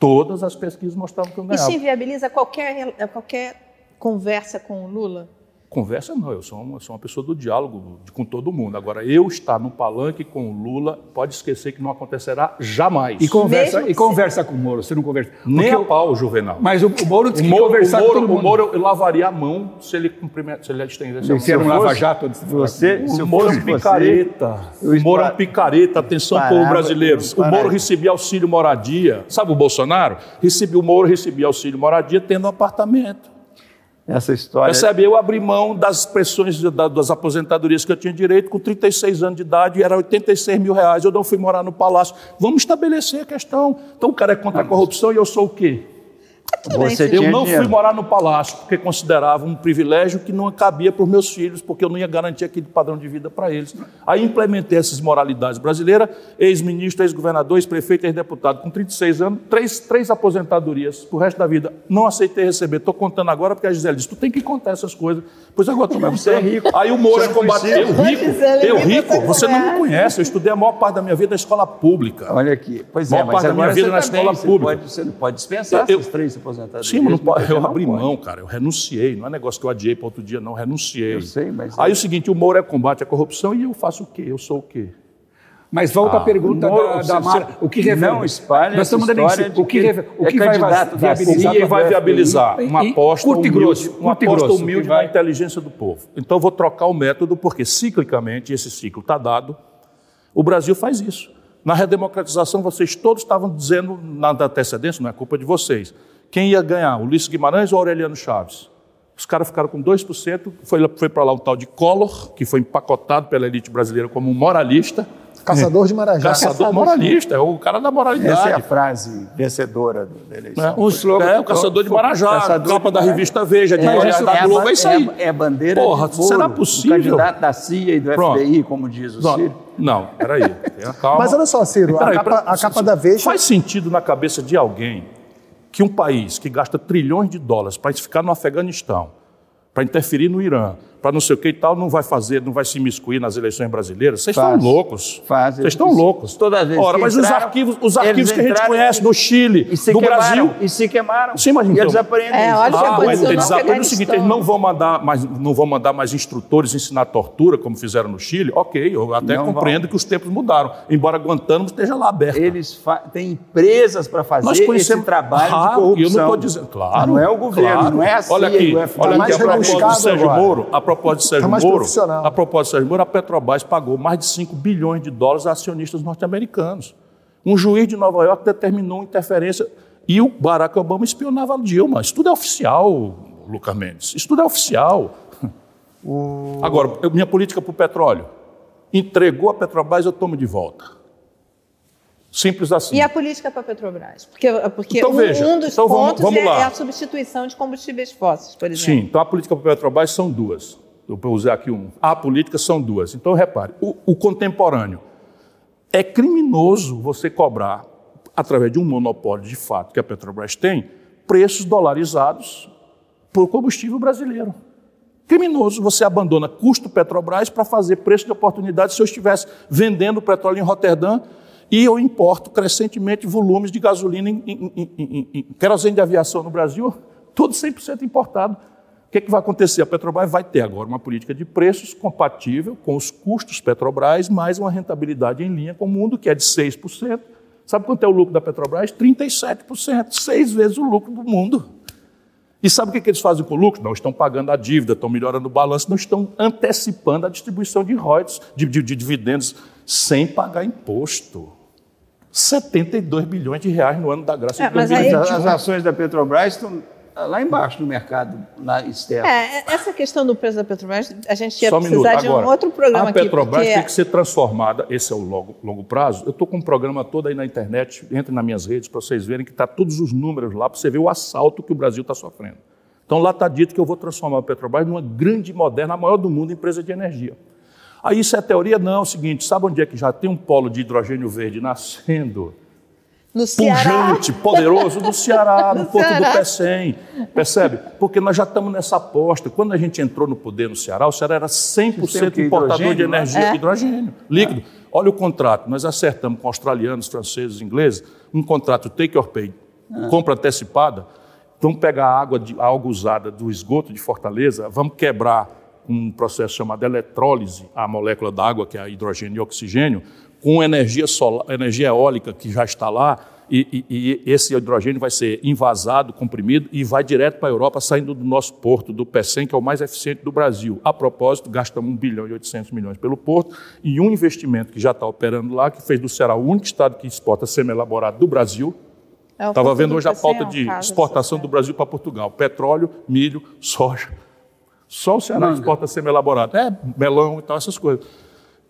Todas as pesquisas mostravam que eu ganhava. Isso inviabiliza qualquer, qualquer conversa com o Lula? Conversa não, eu sou uma, sou uma pessoa do diálogo com todo mundo. Agora, eu estar no palanque com o Lula, pode esquecer que não acontecerá jamais. E conversa, Mesmo e conversa com o Moro. Você não conversa. Nem Porque a o- pau, Juvenal. Mas o, o Moro O tem que Moro, o conversar com Moro, todo o mundo. Moro, eu lavaria a mão se ele, cumprimenta, se ele estendesse a mão. Se era um lava-jato Você, se O eu Moro é um picareta. O Moro é um picareta. Atenção, Parava, povo brasileiro. O Moro recebia auxílio moradia. Sabe o Bolsonaro? Recebia, o Moro recebia auxílio moradia tendo um apartamento. Essa história. Percebe? Eu abri mão das pressões da- das aposentadorias que eu tinha direito com 36 anos de idade, era 86 mil reais. Eu não fui morar no palácio. Vamos estabelecer a questão. Então o cara é contra a corrupção e eu sou o quê? Tudo bem, Você. Eu não dinheiro. fui morar no palácio porque considerava um privilégio que não cabia para os meus filhos, porque eu não ia garantir aquele padrão de vida para eles. Aí implementei essas moralidades brasileiras, ex-ministro, ex-governador, ex-prefeito, ex-deputado, com 36 anos, três, três aposentadorias para o resto da vida. Não aceitei receber. Estou contando agora porque a Gisele disse: tu tem que contar essas coisas. Pois agora estou Você é rico. Aí o Moro Você não combateu. Eu rico, Gisele, eu rico, conta você não me conhece. Eu estudei a maior parte da minha vida na escola pública. Olha aqui. Pois Maior é, mas parte da minha vida na escola você pública. Pode, você não pode dispensar Eu- essas três aposentadorias. Sim, mas não eu abri mão, cara. Eu renunciei. Não é negócio que eu adiei para outro dia, não. Renunciei. Eu sei, mas- Aí o seguinte: o Moro é combate à corrupção e eu faço o quê? Eu sou o quê? Mas volta Ah, a pergunta Moro, da, da Mara. O que revela? não espalhe Nós estamos dando de o que, que reve- o é que vai candidato da viabilizar Ninguém vai viabilizar E- uma e aposta curto e humilde, grosso, uma e aposta grosso, humilde vai- na inteligência do povo. Então eu vou trocar o método, porque ciclicamente, esse ciclo está dado, o Brasil faz isso. Na redemocratização, vocês todos estavam dizendo na antecedência, não é culpa de vocês, quem ia ganhar, Ulisses Guimarães ou Aureliano Chaves? Os caras ficaram com 2%, foi, foi para lá um tal de Collor, que foi empacotado pela elite brasileira como um moralista, Caçador de Marajá. Caçador moralista, é o cara da Essa é a moralidade. frase vencedora do- da eleição. É, o, slogan é, o do- caçador de Marajá, Caçador capa de da revista Veja, de Moralidade da é a Globo, é isso aí. É, é a bandeira Porra, de ouro será possível? candidato da CIA e do Pronto. FBI, como diz o Não, Ciro. não, peraí, tenha calma. Mas olha só, Ciro, a Peraí, capa, peraí, a capa da Veja. Faz sentido na cabeça de alguém que um país que gasta trilhões de dólares para ficar no Afeganistão, para interferir no Irã, para não sei o que e tal, não vai fazer, não vai se imiscuir nas eleições brasileiras? Vocês estão loucos. Faz. Vocês estão loucos. todas as vezes Ora, mas os entraram, arquivos, os eles arquivos que a gente conhece e- do Chile, E se do queimaram, Brasil. E se queimaram. Sim, mas e então- eles aprendem É, olha Ah, mas eles aprendem o seguinte, eles não vão mandar mais, não vão mandar mais instrutores ensinar tortura, como fizeram no Chile. Ok, eu até Não compreendo vão. que os tempos mudaram, embora Guantánamo esteja lá aberto. Eles têm empresas para fazer Nós conhecemos esse trabalho Ah, de corrupção. E eu não estou dizendo, claro. Não é o governo, claro. não é a CIA Olha aqui, e o FBI. olha mais aqui a rebuscado de Sérgio agora. Moro, a propósito de Sérgio Tá mais Moro, profissional. a propósito de Sérgio Moro, a Petrobras pagou mais de 5 bilhões de dólares a acionistas norte-americanos. Um juiz de Nova York determinou interferência e o Barack Obama espionava a Dilma. Isso tudo é oficial, Lucas Mendes. Isso tudo é oficial. Agora, eu- minha política para o petróleo. Entregou a Petrobras, eu tomo de volta. Simples assim. E a política para a Petrobras? Porque, porque Então, um, veja, um dos então vamos- pontos vamos é, lá. é a substituição de combustíveis fósseis, por exemplo. Sim, então a política para a Petrobras são duas. Vou usar aqui um. A política são duas. Então, repare, o, o contemporâneo. É criminoso você cobrar, através de um monopólio de fato que a Petrobras tem, preços dolarizados por combustível brasileiro. Criminoso, você abandona custo Petrobras para fazer preço de oportunidade se eu estivesse vendendo petróleo em Roterdã e eu importo crescentemente volumes de gasolina em, em, em, em, em querosene de aviação no Brasil, tudo 100% importado. O que, é que vai acontecer? A Petrobras vai ter agora uma política de preços compatível com os custos Petrobras, mais uma rentabilidade em linha com o mundo, que é de 6%. Sabe quanto é o lucro da Petrobras? 37%, seis vezes o lucro do mundo. E sabe o que, que eles fazem com o lucro? Não estão pagando a dívida, estão melhorando o balanço, não estão antecipando a distribuição de royalties, de, de- de dividendos, sem pagar imposto. 72 bilhões de reais no ano da graça É, de mas aí- 2020. As, as ações da Petrobras estão lá embaixo no mercado lá externo. É, essa questão do preço da Petrobras, a gente ia Só um precisar de Agora, um outro programa a aqui. Petrobras porque tem que ser transformada, esse é o longo, longo prazo. Eu estou com um programa todo aí na internet, entre nas minhas redes para vocês verem que está todos os números lá, para você ver o assalto que o Brasil está sofrendo. Então lá está dito que eu vou transformar a Petrobras numa grande, moderna, a maior do mundo empresa de energia. Aí isso é teoria? Não, é o seguinte, sabe onde é que já tem um polo de hidrogênio verde nascendo? No Ceará, pujante, poderoso do Ceará, no Do Porto Ceará. do Pecém. Percebe? Porque nós já estamos nessa aposta. Quando a gente entrou no poder no Ceará, o Ceará era 100% Vocês têm o quê? importador de né? energia, É. hidrogênio, líquido. Olha o contrato. Nós acertamos com australianos, franceses, ingleses, um contrato take or pay, Ah. compra antecipada. Vamos pegar a água, de, a água usada do esgoto de Fortaleza, vamos quebrar um processo chamado eletrólise, a molécula da água, que é hidrogênio e oxigênio, com energia, solar, energia eólica que já está lá, e, e- e esse hidrogênio vai ser invasado, comprimido, e vai direto para a Europa, saindo do nosso porto, do PECEM, que é o mais eficiente do Brasil. A propósito, gastamos 1 bilhão e 800 milhões pelo porto, e um investimento que já está operando lá, que fez do Ceará o único estado que exporta semi-elaborado do Brasil, É Estava futuro vendo do hoje a pauta é de caso exportação do. Brasil para Portugal. Petróleo, milho, soja. Só o Ceará Manga. exporta semi-elaborado. É, melão e tal, essas coisas.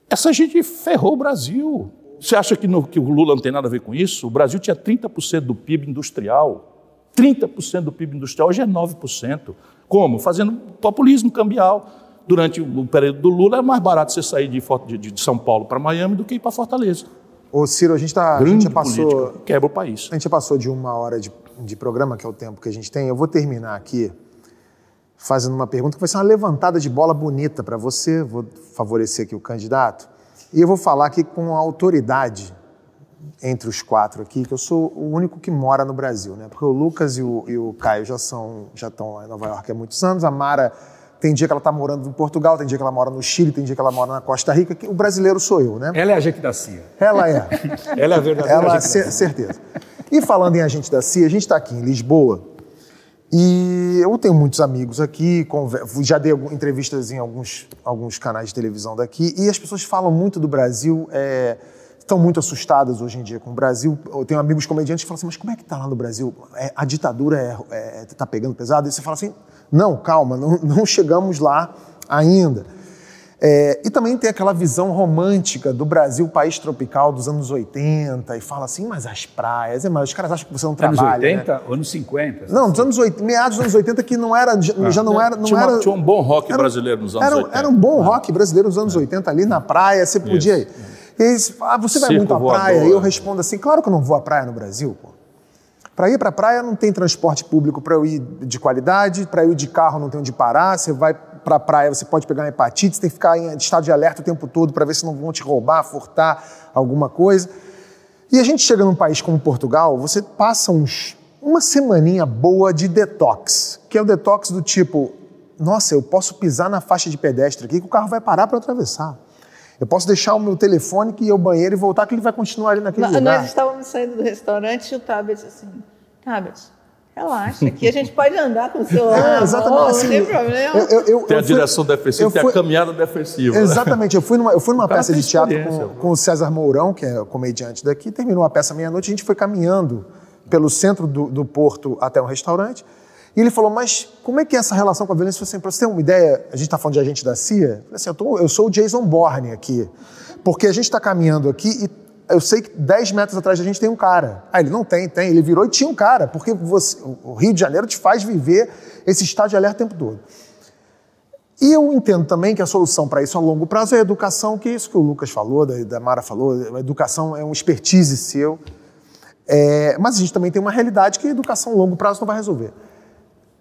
Essa gente ferrou o Brasil. Você acha que, no- que o Lula não tem nada a ver com isso? O Brasil tinha 30% do PIB industrial. 30% do PIB industrial, hoje é 9%. Como? Fazendo populismo cambial. Durante o período do Lula, era mais barato você sair de, de- de São Paulo para Miami do que ir para Fortaleza. Ô, Ciro, a gente, tá, a gente já passou. política. Quebra o país. A gente já passou de uma hora de, de programa, que é o tempo que a gente tem. Eu vou terminar aqui fazendo uma pergunta que vai ser uma levantada de bola bonita para você. Vou favorecer aqui o candidato. E eu vou falar aqui com a autoridade entre os quatro aqui, que eu sou o único que mora no Brasil, né? Porque o Lucas e o, e o Caio já são já estão lá em Nova York há muitos anos. A Mara tem dia que ela está morando em Portugal, tem dia que ela mora no Chile, tem dia que ela mora na Costa Rica. que O brasileiro sou eu, né? Ela é a gente da CIA. Ela é. Ela é a verdadeira Ela, agente da cer- certeza. E falando em agente da CIA, a gente está aqui em Lisboa e eu tenho muitos amigos aqui, já dei entrevistas em alguns, alguns canais de televisão daqui e as pessoas falam muito do Brasil, é, estão muito assustadas hoje em dia com o Brasil. Eu tenho amigos comediantes que falam assim, mas como é que está lá no Brasil? É, a ditadura está é, tá pegando pesado? E você fala assim, não, calma, não, não chegamos lá ainda. É, e também tem aquela visão romântica do Brasil, país tropical dos anos 80, e fala assim, mas as praias, é, mas os caras acham que você não Anos trabalha. 80 né? ou anos 50? Não, dos anos 80, meados dos anos 80 que não era, já, já não era, não tinha, era, tinha um bom rock era- brasileiro nos anos era, 80. era um bom rock brasileiro nos anos 80 ali na praia, você podia ir. E fala, ah, você vai Circo muito à voador. praia? E eu respondo assim, claro que eu não vou à praia no Brasil, pô. Para ir para a praia não tem transporte público para eu ir de qualidade, para eu ir de carro não tem onde parar, você vai para a praia, você pode pegar uma hepatite, você tem que ficar em estado de alerta o tempo todo para ver se não vão te roubar, furtar alguma coisa. E a gente chega num país como Portugal, você passa uns, uma semaninha boa de detox, que é o detox do tipo, nossa, eu posso pisar na faixa de pedestre aqui que o carro vai parar para atravessar. Eu posso deixar o meu telefone que ir ao banheiro e voltar que ele vai continuar ali naquele Nós, lugar. nós estávamos saindo do restaurante e o Tabet assim, Tabet, relaxa, aqui a gente pode andar com o celular, É, exatamente. mão, assim, não tem problema. eu- eu- eu- Tem a fui- direção defensiva, eu tem fui- a caminhada defensiva. Exatamente. Eu fui numa, eu fui numa cara peça tem de teatro com, com o César Mourão, que é comediante daqui, terminou a peça meia-noite, a gente foi caminhando pelo centro do, do Porto até um restaurante, e ele falou, mas como é que é essa relação com a violência? Eu falei assim, pra você ter uma ideia, a gente está falando de agente da CIA, eu falei assim, eu, tô- eu sou o Jason Bourne aqui, porque a gente está caminhando aqui e eu sei que 10 metros atrás da gente tem um cara. Ah, ele não tem, tem. Ele virou e tinha um cara, porque você- o Rio de Janeiro te faz viver esse estado de alerta o tempo todo. E eu entendo também que a solução para isso a longo prazo é a educação, que é isso que o Lucas falou, da, da Mara falou, a educação é um expertise seu. É, mas a gente também tem uma realidade que a educação a longo prazo não vai resolver.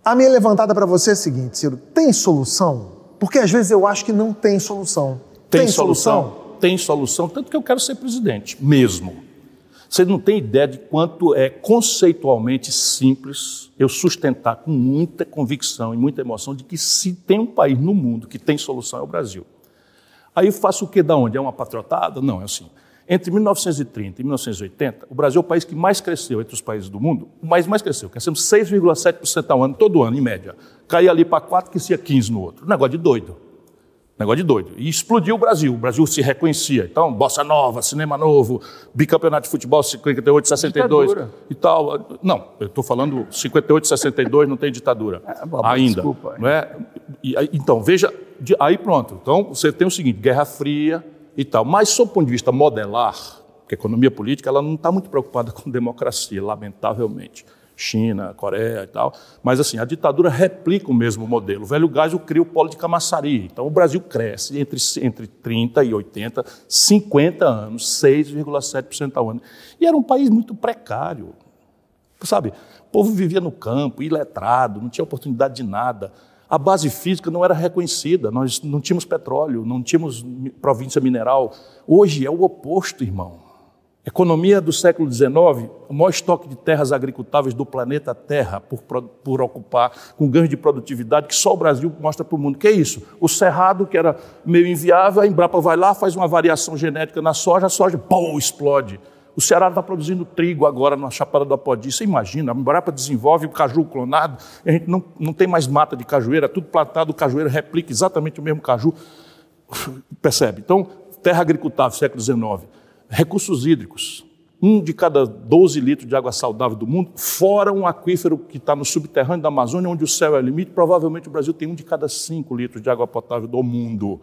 A minha levantada para você é a seguinte, Ciro, tem solução? Porque às vezes eu acho que não tem solução. Tem, solução? Tem solução, tanto que eu quero ser presidente, mesmo. Você não tem ideia de quanto é conceitualmente simples eu sustentar com muita convicção e muita emoção de que se tem um país no mundo que tem solução é o Brasil. Aí eu faço o que da onde? É uma patriotada? Não, é assim. Entre 1930 e 1980, o Brasil é o país que mais cresceu entre os países do mundo. O país mais cresceu. Crescemos 6,7% ao ano, todo ano, em média. Caía ali para 4, que ia 15 no outro. Negócio de doido. Negócio de doido. E explodiu o Brasil. O Brasil se reconhecia. Então, bossa nova, cinema novo, bicampeonato de futebol 58, 62 Ditadura. e tal. Não, eu estou falando 58, 62, não tem ditadura. Ah, bom, Ainda. desculpa. Não é? E então, veja, de- aí pronto. Então, você tem o seguinte, Guerra Fria e tal. Mas, sob o ponto de vista modelar, porque a economia política ela não está muito preocupada com democracia, lamentavelmente. China, Coreia e tal. Mas, assim, a ditadura replica o mesmo modelo. O velho gás cria o polo de Camaçari. Então, o Brasil cresce entre, entre 30 e 80, 50 anos, 6,7% ao ano. E era um país muito precário. Sabe, o povo vivia no campo, iletrado, não tinha oportunidade de nada. A base física não era reconhecida, nós não tínhamos petróleo, não tínhamos província mineral. Hoje é o oposto, irmão. Economia do século XIX, o maior estoque de terras agricultáveis do planeta Terra por, por ocupar, com ganhos de produtividade que só o Brasil mostra para o mundo. Que é isso? O cerrado, que era meio inviável, a Embrapa vai lá, faz uma variação genética na soja, a soja, pum, explode. O Ceará está produzindo trigo agora na Chapada do Apodi. Você imagina, a Embrapa desenvolve o caju clonado, a gente não, não tem mais mata de cajueira, tudo plantado, o cajueiro replica exatamente o mesmo caju. Percebe? Então, terra agricultável, século XIX. Recursos hídricos. Um de cada 12 litros de água saudável do mundo, fora um aquífero que está no subterrâneo da Amazônia, onde o céu é o limite, provavelmente o Brasil tem um de cada 5 litros de água potável do mundo.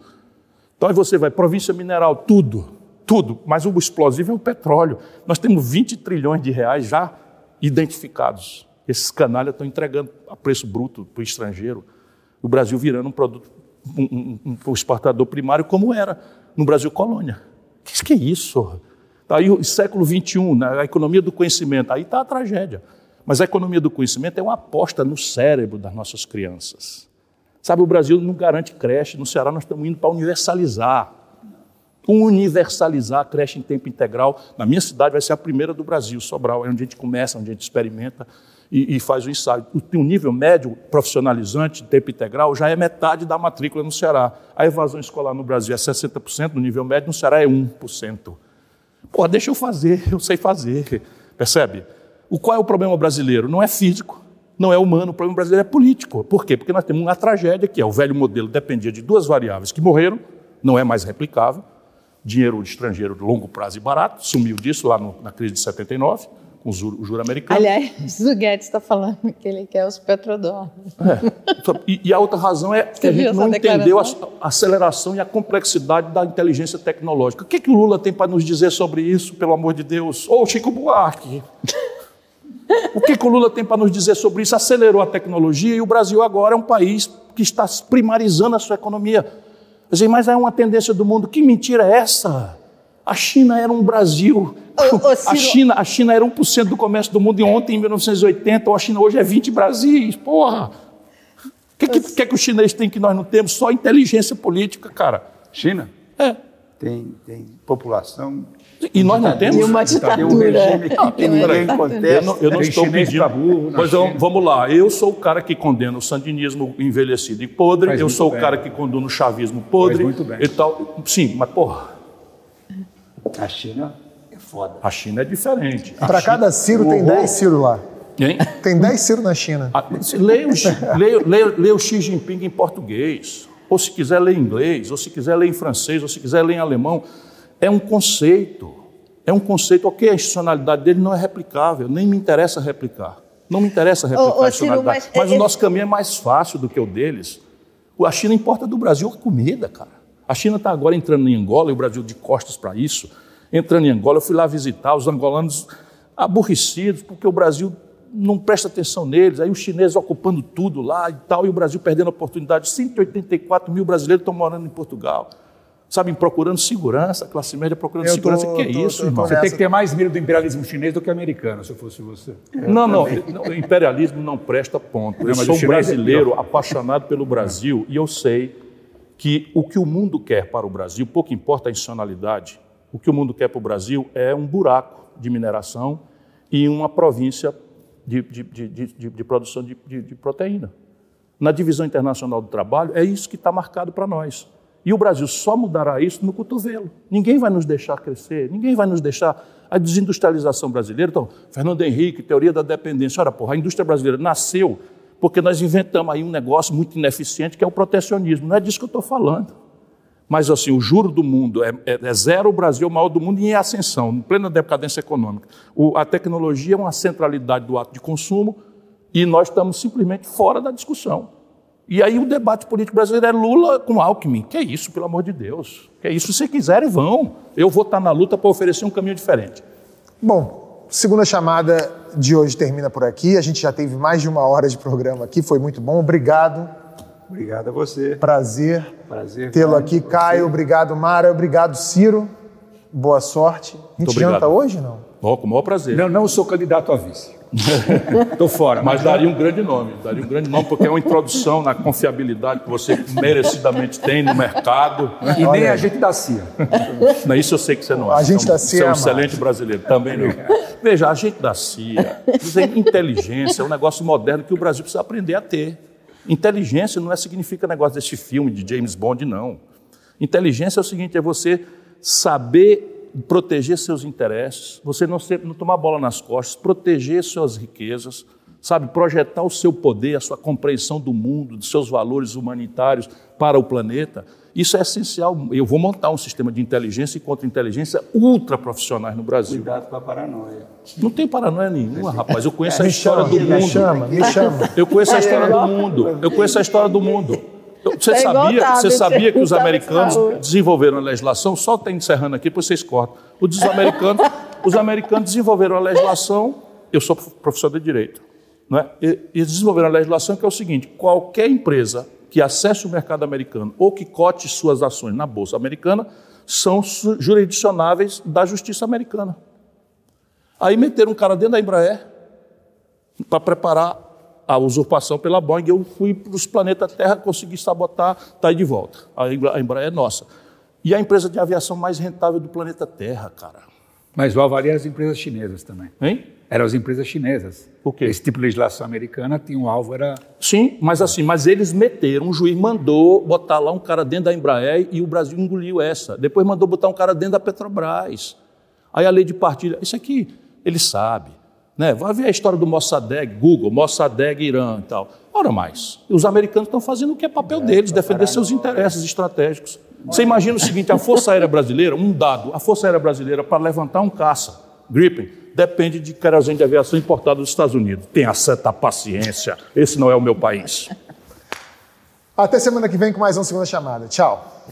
Então aí você vai, província mineral, tudo, tudo. Mas o explosivo é o petróleo. Nós temos 20 trilhões de reais já identificados. Esses canalhas estão entregando a preço bruto para o estrangeiro. O Brasil virando um produto, um- um- um exportador primário como era no Brasil colônia. Que, que é isso? Aí o século XXI, na economia do conhecimento, aí está a tragédia. Mas a economia do conhecimento é uma aposta no cérebro das nossas crianças. Sabe, o Brasil não garante creche, no Ceará nós estamos indo para universalizar. Universalizar a creche em tempo integral. Na minha cidade vai ser a primeira do Brasil, Sobral, é onde a gente começa, onde a gente experimenta e, e faz o ensaio. O, o nível médio profissionalizante tempo integral já é metade da matrícula no Ceará. A evasão escolar no Brasil é 60%, no nível médio no Ceará é 1%. Pô, deixa eu fazer, eu sei fazer. Percebe? O qual é o problema brasileiro? Não é físico, não é humano, o problema brasileiro é político. Por quê? Porque nós temos uma tragédia que é o velho modelo dependia de duas variáveis que morreram, não é mais replicável. Dinheiro estrangeiro de longo prazo e barato, sumiu disso lá no- na crise de 79. Com o juro, o juro americano. Aliás, o Guedes está falando que ele quer os petrodólares. É. E, e, a outra razão é que a gente não entendeu a, a, aceleração e a complexidade da inteligência tecnológica. O que, que o Lula tem para nos dizer sobre isso, pelo amor de Deus? Ô, Chico Buarque! O que, que o Lula tem para nos dizer sobre isso? Acelerou a tecnologia e o Brasil agora é um país que está primarizando a sua economia. Mas é uma tendência do mundo. Que mentira é essa? A China era um Brasil. a, China, a China era 1% do comércio do mundo e ontem, em 1980, a China hoje é 20 Brasis. Porra! O que, que, que, que o chinês tem que nós não temos? Só inteligência política, cara. China? É. Tem, tem população e nós não temos. E uma ditadura. Um regime que ninguém contesta. Eu não, eu não estou pedindo. Burro, pois então, vamos lá. Eu sou o cara que condena o sandinismo envelhecido e podre. Faz eu sou bem. o cara que condena o chavismo podre. Faz muito bem. E tal. Sim, mas porra. A China é foda. A China é diferente. Para cada Ciro tem 10 Ciro lá. Quem? Tem 10 Ciro na China. Ah, leia, o, leia, leia, leia o Xi Jinping em português. Ou se quiser ler em inglês, ou se quiser ler em francês, ou se quiser ler em alemão. É um conceito. É um conceito, ok, a institucionalidade dele não é replicável, nem me interessa replicar. Não me interessa replicar ô, ô, a institucionalidade. Ciro, mas, mas é, o nosso caminho é mais fácil do que o deles. A China importa do Brasil a comida, cara. A China está agora entrando em Angola, e o Brasil de costas para isso. Entrando em Angola, eu fui lá visitar os angolanos aborrecidos, porque o Brasil não presta atenção neles, aí os chineses ocupando tudo lá e tal, e o Brasil perdendo a oportunidade. 184 mil brasileiros estão morando em Portugal sabe, procurando segurança, a classe média procurando eu segurança. O que é tô, isso, tô, irmão? Você tem que ter mais medo do imperialismo chinês do que americano, se eu fosse você. não, não, o imperialismo não presta ponto. Eu sou um é brasileiro é apaixonado pelo Brasil e eu sei que o que o mundo quer para o Brasil, pouco importa a institucionalidade, o que o mundo quer para o Brasil é um buraco de mineração e uma província de, de, de, de produção de proteína. Na divisão internacional do trabalho, é isso que está marcado para nós. E o Brasil só mudará isso no cotovelo. Ninguém vai nos deixar crescer, ninguém vai nos deixar. A desindustrialização brasileira, então, Fernando Henrique, teoria da dependência. Olha, porra, a indústria brasileira nasceu porque nós inventamos aí um negócio muito ineficiente que é o protecionismo. Não é disso que eu estou falando. Mas, assim, o juro do mundo é, é, é, zero, o Brasil é o maior do mundo em ascensão, em plena decadência econômica. O, a tecnologia é uma centralidade do ato de consumo e nós estamos simplesmente fora da discussão. E aí o debate político brasileiro é Lula com Alckmin. Que é isso, pelo amor de Deus? Que é isso? Se quiserem, vão. Eu vou estar na luta para oferecer um caminho diferente. Bom, segunda chamada de hoje termina por aqui. A gente já teve mais de uma hora de programa aqui, foi muito bom. Obrigado. Obrigado a você. Prazer, Prazer tê-lo aqui. Caio, obrigado, Mara. Obrigado, Ciro. Boa sorte. A gente janta hoje, não? Bom, com o maior prazer. Não, não sou candidato a vice. Estou fora. Mas daria um grande nome, daria um grande nome, porque é uma introdução na confiabilidade que você merecidamente tem no mercado. Né? E nem a gente da CIA. Não, isso eu sei que você não é. A gente da CIA. Você é um excelente brasileiro, também não. Veja, a gente da CIA, dizer inteligência é um negócio moderno que o Brasil precisa aprender a ter. Inteligência não é significa negócio desse filme de James Bond, não. Inteligência é o seguinte: é você saber proteger seus interesses, você não, ser, não tomar bola nas costas, proteger suas riquezas, sabe, projetar o seu poder, a sua compreensão do mundo, dos seus valores humanitários para o planeta. Isso é essencial. Eu vou montar um sistema de inteligência e contra-inteligência ultra profissionais no Brasil. Cuidado com a paranoia. Não tem paranoia nenhuma, rapaz. Eu conheço a história chama, do mundo. Me chama, me chama. Eu conheço a história do mundo. Eu conheço a história do mundo. Você, é sabia, você sabia que os americanos desenvolveram a legislação, só está encerrando aqui, depois vocês cortam. Os americanos, os americanos desenvolveram a legislação, eu sou professor de direito, não é? e, eles desenvolveram a legislação que é o seguinte: qualquer empresa que acesse o mercado americano ou que cote suas ações na Bolsa Americana são jurisdicionáveis da justiça americana. Aí meteram um cara dentro da Embraer para preparar a usurpação pela Boeing, eu fui para os planetas Terra, consegui sabotar, está aí de volta. A Embraer é nossa. E a empresa de aviação mais rentável do planeta Terra, cara. Mas o Havaria as empresas chinesas também. Hein? Eram as empresas chinesas. Por quê? Esse tipo de legislação americana tinha um alvo, era... Sim, mas assim, mas eles meteram, um juiz mandou botar lá um cara dentro da Embraer e o Brasil engoliu essa. Depois mandou botar um cara dentro da Petrobras. Aí a lei de partilha, isso aqui, ele sabe. Né? Vai ver a história do Mossadegh, Google, Mossadegh, Irã e tal. Ora mais, os americanos estão fazendo o que é papel deles, defender seus interesses estratégicos. Você imagina o seguinte, a Força Aérea Brasileira, um dado, a Força Aérea Brasileira, para levantar um caça, Gripen depende de querosene de aviação importado dos Estados Unidos. Tenha certa paciência, esse não é o meu país. Até semana que vem com mais uma segunda chamada. Tchau.